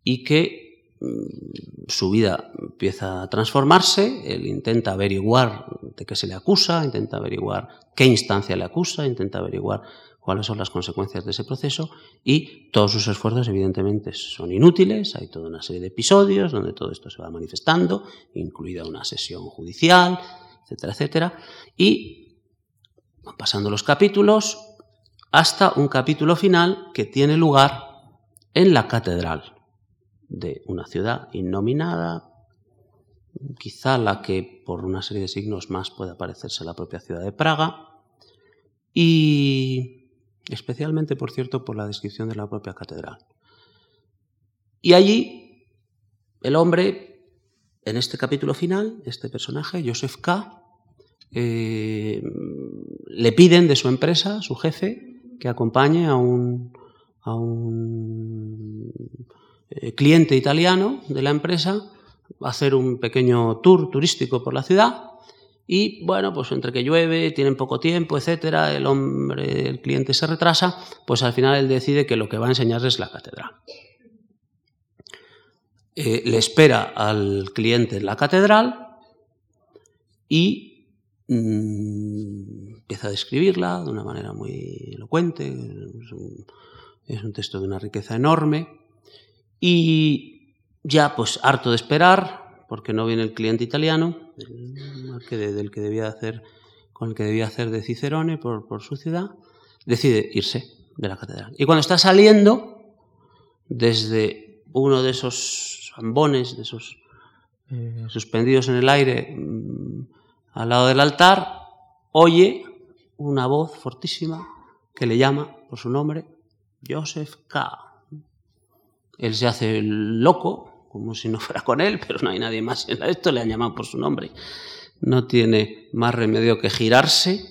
y que mm, su vida empieza a transformarse, él intenta averiguar de qué se le acusa, intenta averiguar qué instancia le acusa, intenta averiguar cuáles son las consecuencias de ese proceso y todos sus esfuerzos evidentemente son inútiles, hay toda una serie de episodios donde todo esto se va manifestando, incluida una sesión judicial, etcétera, etcétera, y van pasando los capítulos hasta un capítulo final que tiene lugar en la catedral de una ciudad innominada, quizá la que por una serie de signos más puede parecerse la propia ciudad de Praga, y especialmente, por cierto, por la descripción de la propia catedral. Y allí el hombre, en este capítulo final, este personaje, Joseph K., eh, le piden de su empresa, su jefe, que acompañe a un, a un eh, cliente italiano de la empresa va a hacer un pequeño tour turístico por la ciudad y bueno, pues entre que llueve, tienen poco tiempo, etcétera, el hombre, el cliente se retrasa, pues al final él decide que lo que va a enseñarles es la catedral. Eh, le espera al cliente en la catedral y mm, empieza a describirla de una manera muy elocuente. es un texto de una riqueza enorme. Y ya, pues harto de esperar, porque no viene el cliente italiano, del que debía hacer, con el que debía hacer de Cicerone por, su ciudad, decide irse de la catedral. Y cuando está saliendo, desde uno de esos ambones, de esos eh, suspendidos en el aire, mm, al lado del altar, oye una voz fortísima que le llama por su nombre, Joseph K. Él se hace loco, como si no fuera con él, pero no hay nadie más en esto, le han llamado por su nombre. No tiene más remedio que girarse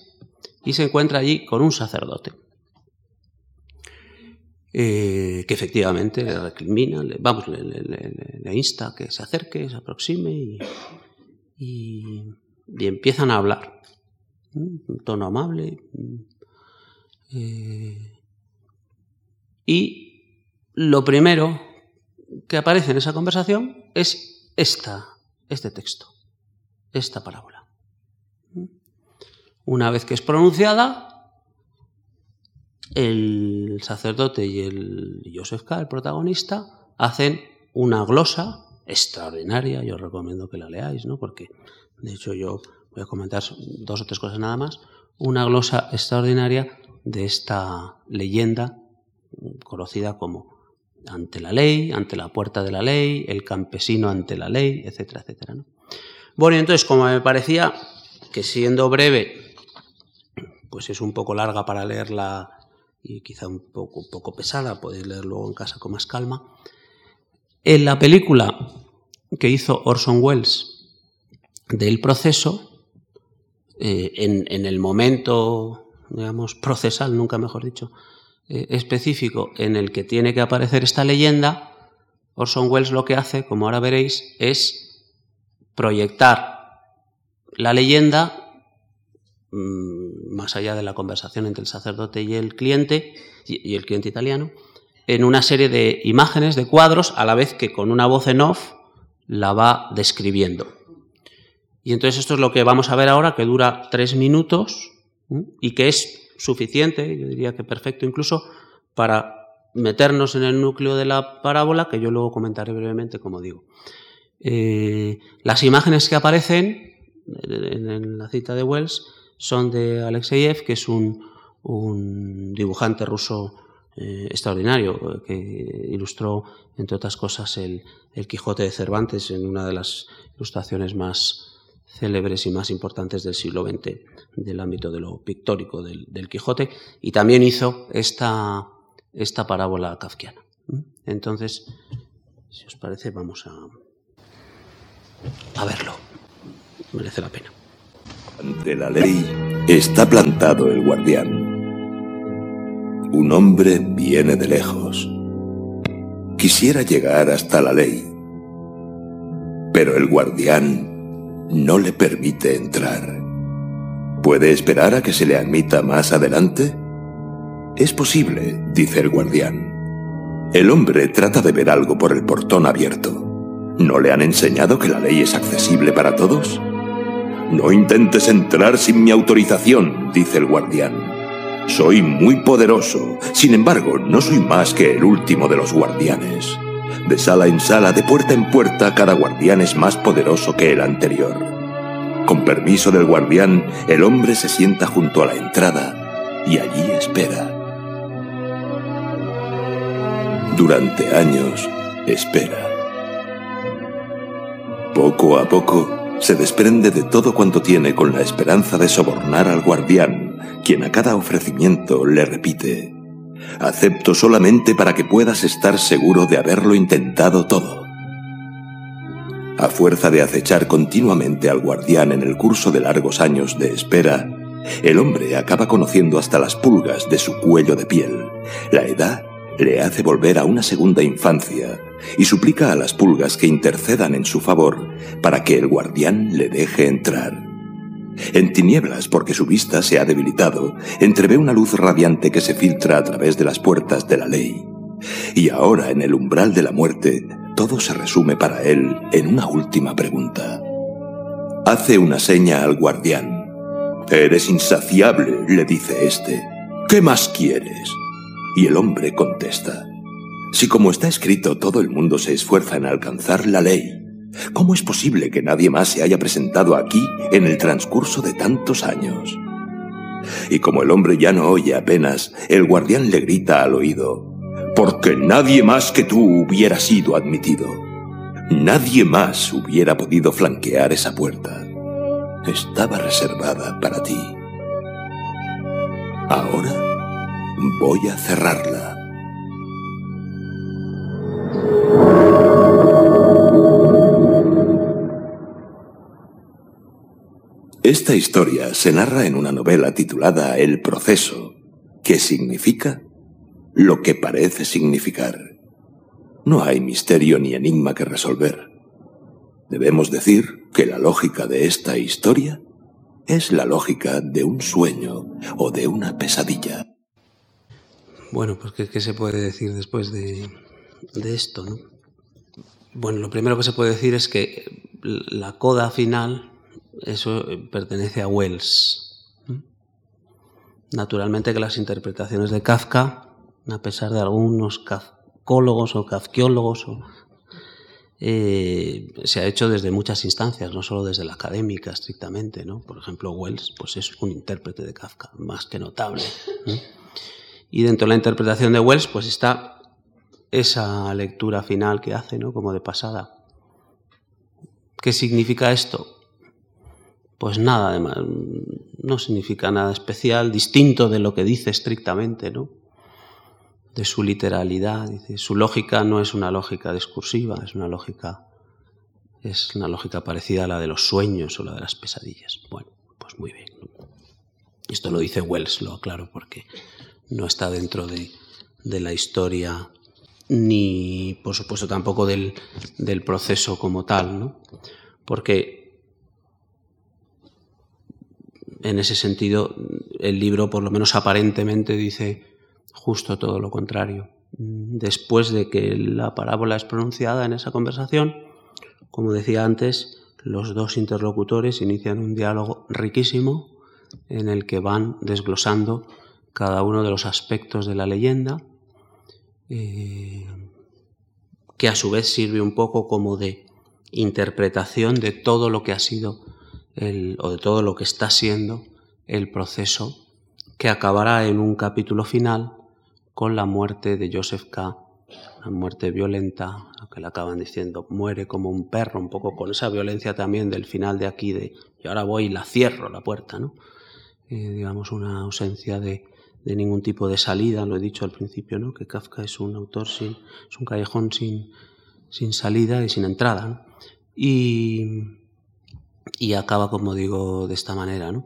y se encuentra allí con un sacerdote. Eh, que efectivamente le recrimina, le, vamos, le, insta a que se acerque, se aproxime y, y, empiezan a hablar. Un tono amable. Eh, y lo primero que aparece en esa conversación es esta, este texto, esta parábola. Una vez que es pronunciada, el sacerdote y el Joseph K., el protagonista, hacen una glosa extraordinaria. Yo os recomiendo que la leáis, ¿no? Porque, de hecho, yo voy a comentar dos o tres cosas nada más. Una glosa extraordinaria de esta leyenda conocida como ante la ley, ante la puerta de la ley, el campesino ante la ley, etcétera, etcétera. ¿no? Bueno, entonces, como me parecía que siendo breve, pues es un poco larga para leerla y quizá un poco, poco pesada, podéis leer luego en casa con más calma. En la película que hizo Orson Welles del proceso, eh, en, el momento, digamos, procesal, nunca mejor dicho, específico en el que tiene que aparecer esta leyenda, Orson Welles lo que hace, como ahora veréis, es proyectar la leyenda Mm, más allá de la conversación entre el sacerdote y el cliente, y el cliente italiano, en una serie de imágenes, de cuadros, a la vez que con una voz en off la va describiendo. Y entonces esto es lo que vamos a ver ahora, que dura tres minutos y que es suficiente, yo diría que perfecto incluso, para meternos en el núcleo de la parábola, que yo luego comentaré brevemente, como digo. Eh, las imágenes que aparecen en la cita de Wells son de Alexeyev, que es un, dibujante ruso eh, extraordinario, que ilustró, entre otras cosas, el, Quijote de Cervantes en una de las ilustraciones más célebres y más importantes del siglo XX del ámbito de lo pictórico del, Quijote, y también hizo esta, esta parábola kafkiana. Entonces, si os parece, vamos a, a verlo. Merece la pena. Ante la ley está plantado el guardián. Un hombre viene de lejos. Quisiera llegar hasta la ley, pero el guardián no le permite entrar. ¿Puede esperar a que se le admita más adelante? Es posible, dice el guardián. El hombre trata de ver algo por el portón abierto. ¿No le han enseñado que la ley es accesible para todos? No intentes entrar sin mi autorización, dice el guardián. Soy muy poderoso, sin embargo, no soy más que el último de los guardianes. De sala en sala, de puerta en puerta, cada guardián es más poderoso que el anterior. Con permiso del guardián, el hombre se sienta junto a la entrada y allí espera. Durante años, espera. Poco a poco, se desprende de todo cuanto tiene con la esperanza de sobornar al guardián, quien a cada ofrecimiento le repite, acepto solamente para que puedas estar seguro de haberlo intentado todo. A fuerza de acechar continuamente al guardián en el curso de largos años de espera, el hombre acaba conociendo hasta las pulgas de su cuello de piel, la edad le hace volver a una segunda infancia y suplica a las pulgas que intercedan en su favor para que el guardián le deje entrar. En tinieblas, porque su vista se ha debilitado, entrevé una luz radiante que se filtra a través de las puertas de la ley. Y ahora, en el umbral de la muerte, todo se resume para él en una última pregunta. Hace una seña al guardián. Eres insaciable, le dice éste. ¿Qué más quieres? Y el hombre contesta, si como está escrito todo el mundo se esfuerza en alcanzar la ley, ¿Cómo es posible que nadie más se haya presentado aquí en el transcurso de tantos años? Y como el hombre ya no oye apenas, el guardián le grita al oído, porque nadie más que tú hubiera sido admitido. Nadie más hubiera podido flanquear esa puerta. Estaba reservada para ti. Ahora voy a cerrarla. Esta historia se narra en una novela titulada El proceso, que significa lo que parece significar. No hay misterio ni enigma que resolver. Debemos decir que la lógica de esta historia es la lógica de un sueño o de una pesadilla. Bueno, pues ¿qué, se puede decir después de, de esto? ¿no? Bueno, lo primero que se puede decir es que la coda final eso eh, pertenece a Wells. Naturalmente que las interpretaciones de Kafka, a pesar de algunos kafkólogos o kafkiólogos, eh, se ha hecho desde muchas instancias, no solo desde la académica estrictamente. ¿no? Por ejemplo, Wells pues es un intérprete de Kafka, más que notable. Y dentro de la interpretación de Wells pues está esa lectura final que hace, ¿no? como de pasada. ¿Qué significa esto? Pues nada, además, no significa nada especial, distinto de lo que dice estrictamente, ¿no? De su literalidad, su lógica no es una lógica discursiva, es una lógica, es una lógica parecida a la de los sueños o la de las pesadillas. Bueno, pues muy bien. Esto lo dice Wells, lo aclaro, porque no está dentro de, de la historia ni, por supuesto, tampoco del, del proceso como tal, ¿no? Porque en ese sentido, el libro, por lo menos aparentemente, dice justo todo lo contrario. Después de que la parábola es pronunciada en esa conversación, como decía antes, los dos interlocutores inician un diálogo riquísimo en el que van desglosando cada uno de los aspectos de la leyenda, eh, que a su vez sirve un poco como de interpretación de todo lo que ha sido o de todo lo que está siendo el proceso que acabará en un capítulo final con la muerte de Joseph K., una muerte violenta, que le acaban diciendo, muere como un perro, un poco con esa violencia también del final de aquí, de y ahora voy y la cierro la puerta, ¿no? Eh, digamos, una ausencia de, de, ningún tipo de salida, lo he dicho al principio, ¿no? Que Kafka es un autor sin, es un callejón sin, sin salida y sin entrada, ¿no? Y, y acaba, como digo, de esta manera, ¿no?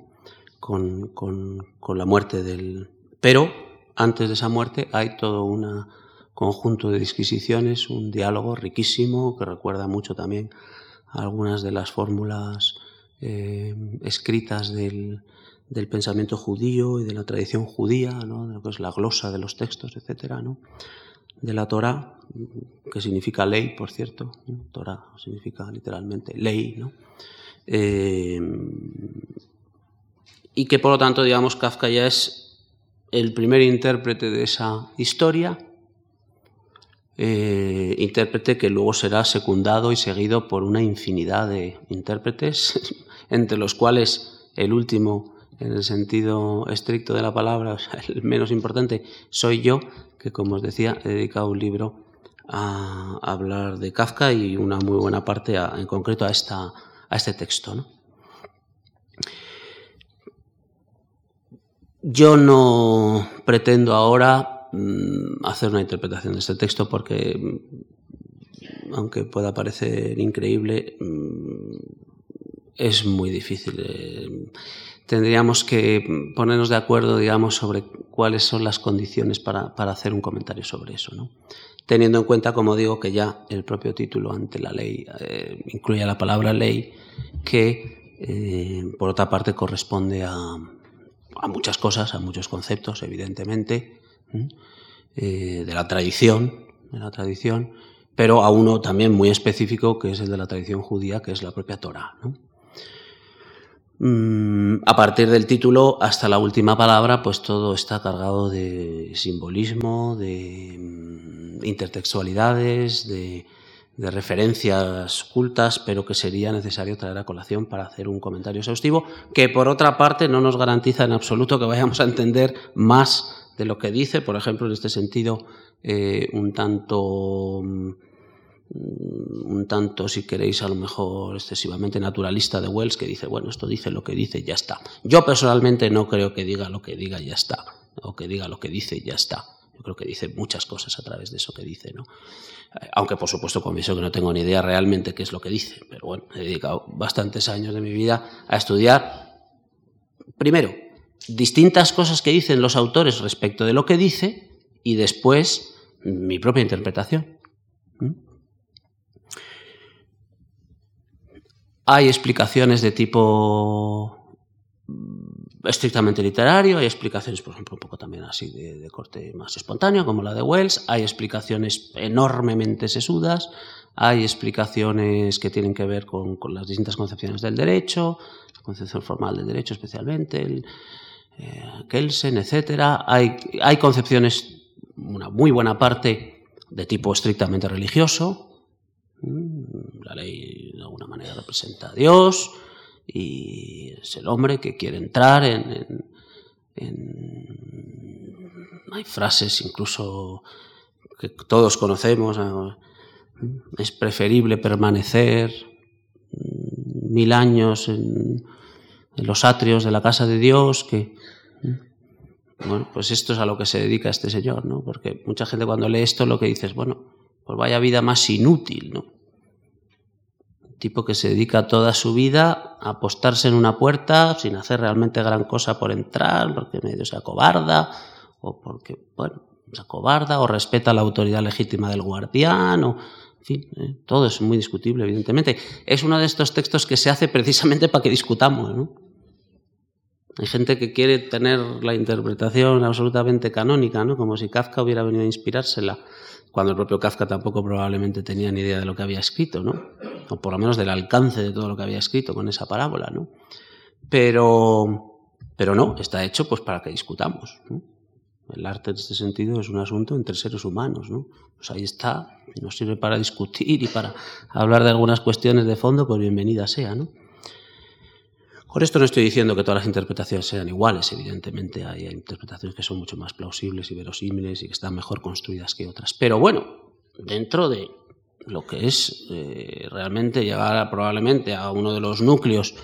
Con, con, con, la muerte del... Pero antes de esa muerte hay todo un conjunto de disquisiciones, un diálogo riquísimo que recuerda mucho también a algunas de las fórmulas eh, escritas del, del, pensamiento judío y de la tradición judía, ¿no? de lo que es la glosa de los textos, etcétera, ¿no? de la Torah, que significa ley, por cierto. Torah significa literalmente ley, ¿no? Eh, y que por lo tanto, digamos, Kafka ya es el primer intérprete de esa historia, eh, intérprete que luego será secundado y seguido por una infinidad de intérpretes, entre los cuales el último, en el sentido estricto de la palabra, el menos importante, soy yo, que como os decía, he dedicado un libro a hablar de Kafka y una muy buena parte en concreto a esta a este texto. ¿no? Yo no pretendo ahora mm, hacer una interpretación de este texto porque, mm, aunque pueda parecer increíble, mm, es muy difícil. Eh, tendríamos que ponernos de acuerdo, digamos, sobre cuáles son las condiciones para, para hacer un comentario sobre eso. ¿no? Teniendo en cuenta, como digo, que ya el propio título ante la ley eh, incluye la palabra ley, que eh, por otra parte corresponde a, a, muchas cosas, a muchos conceptos, evidentemente, eh, de la tradición, de la tradición, pero a uno también muy específico, que es el de la tradición judía, que es la propia Torah. Mm, a partir del título hasta la última palabra, pues todo está cargado de simbolismo, de mm, intertextualidades, de, de referencias cultas, pero que sería necesario traer a colación para hacer un comentario exhaustivo, que por otra parte no nos garantiza en absoluto que vayamos a entender más de lo que dice, por ejemplo, en este sentido, eh, un tanto mm, un tanto, si queréis, a lo mejor excesivamente naturalista de Wells, que dice, bueno, esto dice lo que dice ya está. Yo personalmente no creo que diga lo que diga ya está, o que diga lo que dice ya está. Yo creo que dice muchas cosas a través de eso que dice, ¿no? Aunque por supuesto confieso que no tengo ni idea realmente qué es lo que dice, pero bueno, he dedicado bastantes años de mi vida a estudiar, primero, distintas cosas que dicen los autores respecto de lo que dice y después mi propia interpretación. Hay explicaciones de tipo estrictamente literario, hay explicaciones, por ejemplo, un poco también así de, corte más espontáneo, como la de Wells, hay explicaciones enormemente sesudas, hay explicaciones que tienen que ver con, las distintas concepciones del derecho, la concepción formal del derecho especialmente, el eh, Kelsen, etc. Hay, hay concepciones, una muy buena parte, de tipo estrictamente religioso, mm, la ley de alguna manera representa a Dios, y es el hombre que quiere entrar en, hay frases incluso que todos conocemos es preferible permanecer mil años en, los atrios de la casa de Dios que bueno pues esto es a lo que se dedica este señor no porque mucha gente cuando lee esto lo que dice es bueno pues vaya vida más inútil no tipo que se dedica toda su vida a apostarse en una puerta sin hacer realmente gran cosa por entrar, porque medio se acobarda, o porque, bueno, se acobarda, o respeta la autoridad legítima del guardián, o, en fin, eh, todo es muy discutible, evidentemente. Es uno de estos textos que se hace precisamente para que discutamos, ¿no? Hay gente que quiere tener la interpretación absolutamente canónica, ¿no? Como si Kafka hubiera venido a inspirársela cuando el propio Kafka tampoco probablemente tenía ni idea de lo que había escrito, ¿no? O por lo menos del alcance de todo lo que había escrito con esa parábola, ¿no? Pero, pero no, está hecho pues para que discutamos, El arte en este sentido es un asunto entre seres humanos, ¿no? Pues ahí está, nos sirve para discutir y para hablar de algunas cuestiones de fondo, pues bienvenida sea, ¿no? Por esto no estoy diciendo que todas las interpretaciones sean iguales, evidentemente hay interpretaciones que son mucho más plausibles y verosímiles y que están mejor construidas que otras. Pero bueno, dentro de lo que es eh, realmente llegar probablemente a uno de los núcleos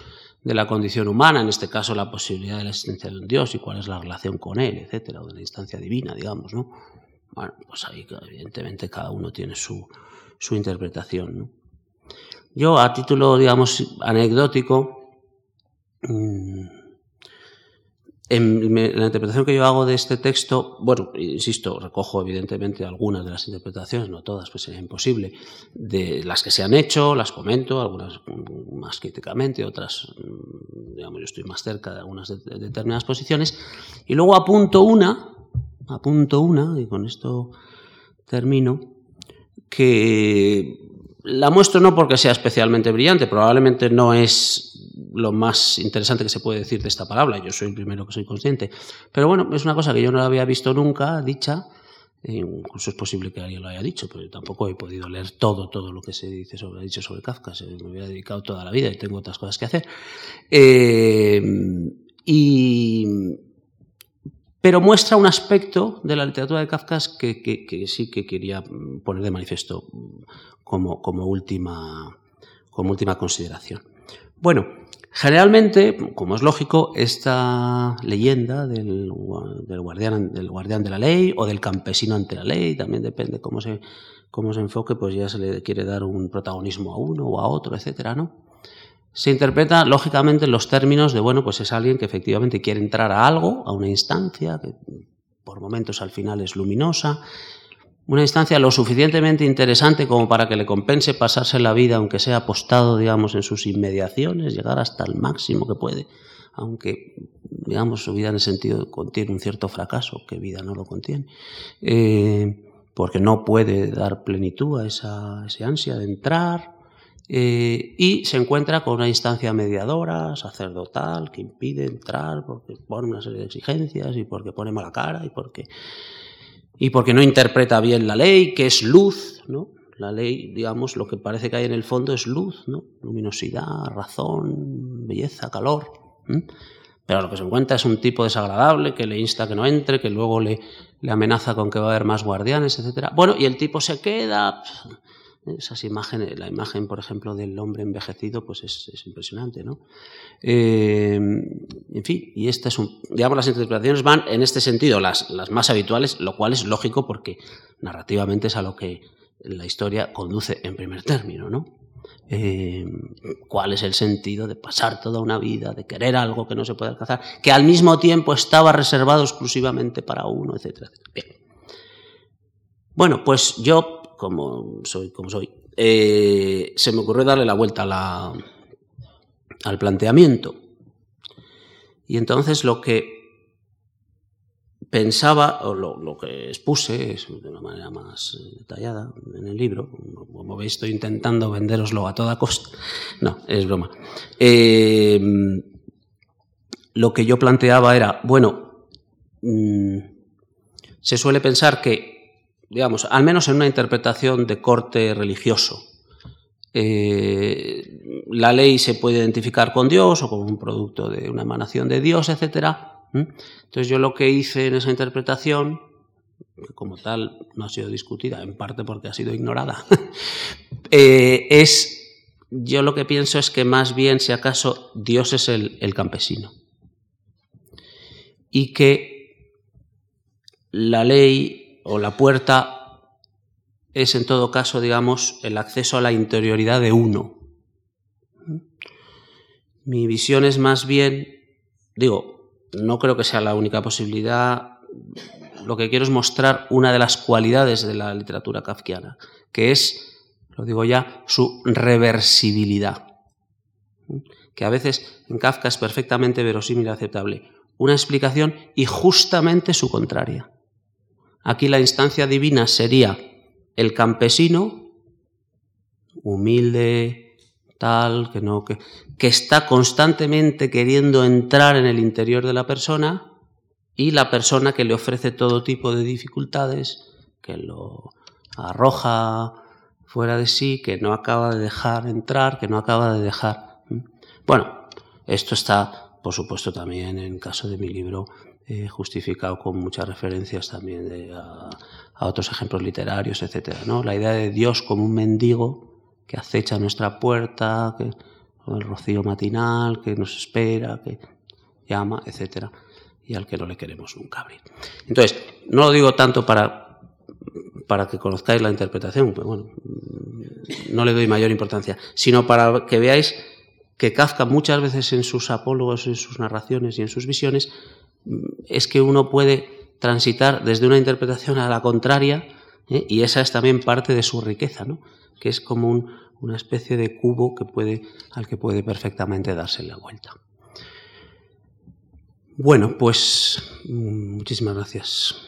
de la condición humana, en este caso la posibilidad de la existencia de un Dios y cuál es la relación con Él, etcétera, o de la instancia divina, digamos, ¿no? Bueno, pues ahí evidentemente cada uno tiene su, su interpretación, ¿no? Yo, a título, digamos, anecdótico, Mm. En la interpretación que yo hago de este texto, bueno, insisto, recojo evidentemente algunas de las interpretaciones, no todas, pues sería imposible, de las que se han hecho, las comento, algunas más críticamente, otras, mm, digamos, yo estoy más cerca de algunas determinadas posiciones, y luego apunto una, apunto una, y con esto termino, que la muestro no porque sea especialmente brillante, probablemente no es lo más interesante que se puede decir de esta palabra, yo soy el primero que soy consciente, pero bueno, es una cosa que yo no había visto nunca dicha, e incluso es posible que alguien lo haya dicho, pero tampoco he podido leer todo, todo lo que se dice sobre, dicho sobre Kafka, se me hubiera dedicado toda la vida y tengo otras cosas que hacer. Eh, y, pero muestra un aspecto de la literatura de Kafka que, sí que quería poner de manifiesto como, como, última, consideración. Bueno, Generalmente, como es lógico, esta leyenda del, guardián, de la ley o del campesino ante la ley, también depende cómo cómo se enfoque, pues ya se le quiere dar un protagonismo a uno o a otro, etcétera, ¿no? Se interpreta, lógicamente, en los términos de, bueno, pues es alguien que efectivamente quiere entrar a algo, a una instancia, que por momentos al final es luminosa, una instancia lo suficientemente interesante como para que le compense pasarse la vida, aunque sea apostado, digamos, en sus inmediaciones, llegar hasta el máximo que puede, aunque, digamos, su vida en ese sentido contiene un cierto fracaso, que vida no lo contiene, eh, porque no puede dar plenitud a esa, ansia de entrar, eh, y se encuentra con una instancia mediadora, sacerdotal, que impide entrar porque pone una serie de exigencias y porque pone mala cara y porque y porque no interpreta bien la ley, que es luz, ¿no? La ley, digamos, lo que parece que hay en el fondo es luz, ¿no? Luminosidad, razón, belleza, calor. Pero lo que se encuentra es un tipo desagradable que le insta que no entre, que luego le, le amenaza con que va a haber más guardianes, etc. Bueno, y el tipo se queda. Esas imágenes, la imagen, por ejemplo, del hombre envejecido, pues es, impresionante, ¿no? Eh, en fin, y estas son, digamos, las interpretaciones van en este sentido, las, las más habituales, lo cual es lógico porque narrativamente es a lo que la historia conduce en primer término, ¿no? Eh, cuál es el sentido de pasar toda una vida, de querer algo que no se puede alcanzar, que al mismo tiempo estaba reservado exclusivamente para uno, etc. Bien. Bueno, pues yo, como soy, como soy, eh, se me ocurrió darle la vuelta al planteamiento. Y entonces lo que pensaba, o lo, que expuse de una manera más eh, detallada en el libro, como veis estoy intentando venderoslo a toda costa, no, es broma. Em, lo que yo planteaba era, bueno, mm, se suele pensar que, digamos, al menos en una interpretación de corte religioso, eh, la ley se puede identificar con Dios o con un producto de una emanación de Dios, etcétera, entonces yo lo que hice en esa interpretación, que como tal no ha sido discutida, en parte porque ha sido ignorada, eh, es, yo lo que pienso es que más bien, si acaso, Dios es el, el campesino. Y que la ley o la puerta es en todo caso, digamos, el acceso a la interioridad de uno. Mi visión es más bien, digo, no creo que sea la única posibilidad. Lo que quiero es mostrar una de las cualidades de la literatura kafkiana, que es, lo digo ya, su reversibilidad. Que a veces en Kafka es perfectamente verosímil y aceptable. Una explicación y justamente su contraria. Aquí la instancia divina sería el campesino, humilde, que no, que, que está constantemente queriendo entrar en el interior de la persona y la persona que le ofrece todo tipo de dificultades, que lo arroja fuera de sí, que no acaba de dejar entrar, que no acaba de dejar. Bueno, esto está, por supuesto, también en caso de mi libro eh, justificado con muchas referencias también a, otros ejemplos literarios, etcétera. ¿no? La idea de Dios como un mendigo que acecha nuestra puerta, que, el rocío matinal, que nos espera, que llama, etcétera, y al que no le queremos nunca abrir. Entonces, no lo digo tanto para, para que conozcáis la interpretación, pues bueno, no le doy mayor importancia, sino para que veáis que Kafka muchas veces en sus apólogos, en sus narraciones y en sus visiones, es que uno puede transitar desde una interpretación a la contraria, ¿eh? y esa es también parte de su riqueza, que es como una especie de cubo al que puede perfectamente darse la vuelta. Bueno, pues mm, muchísimas gracias.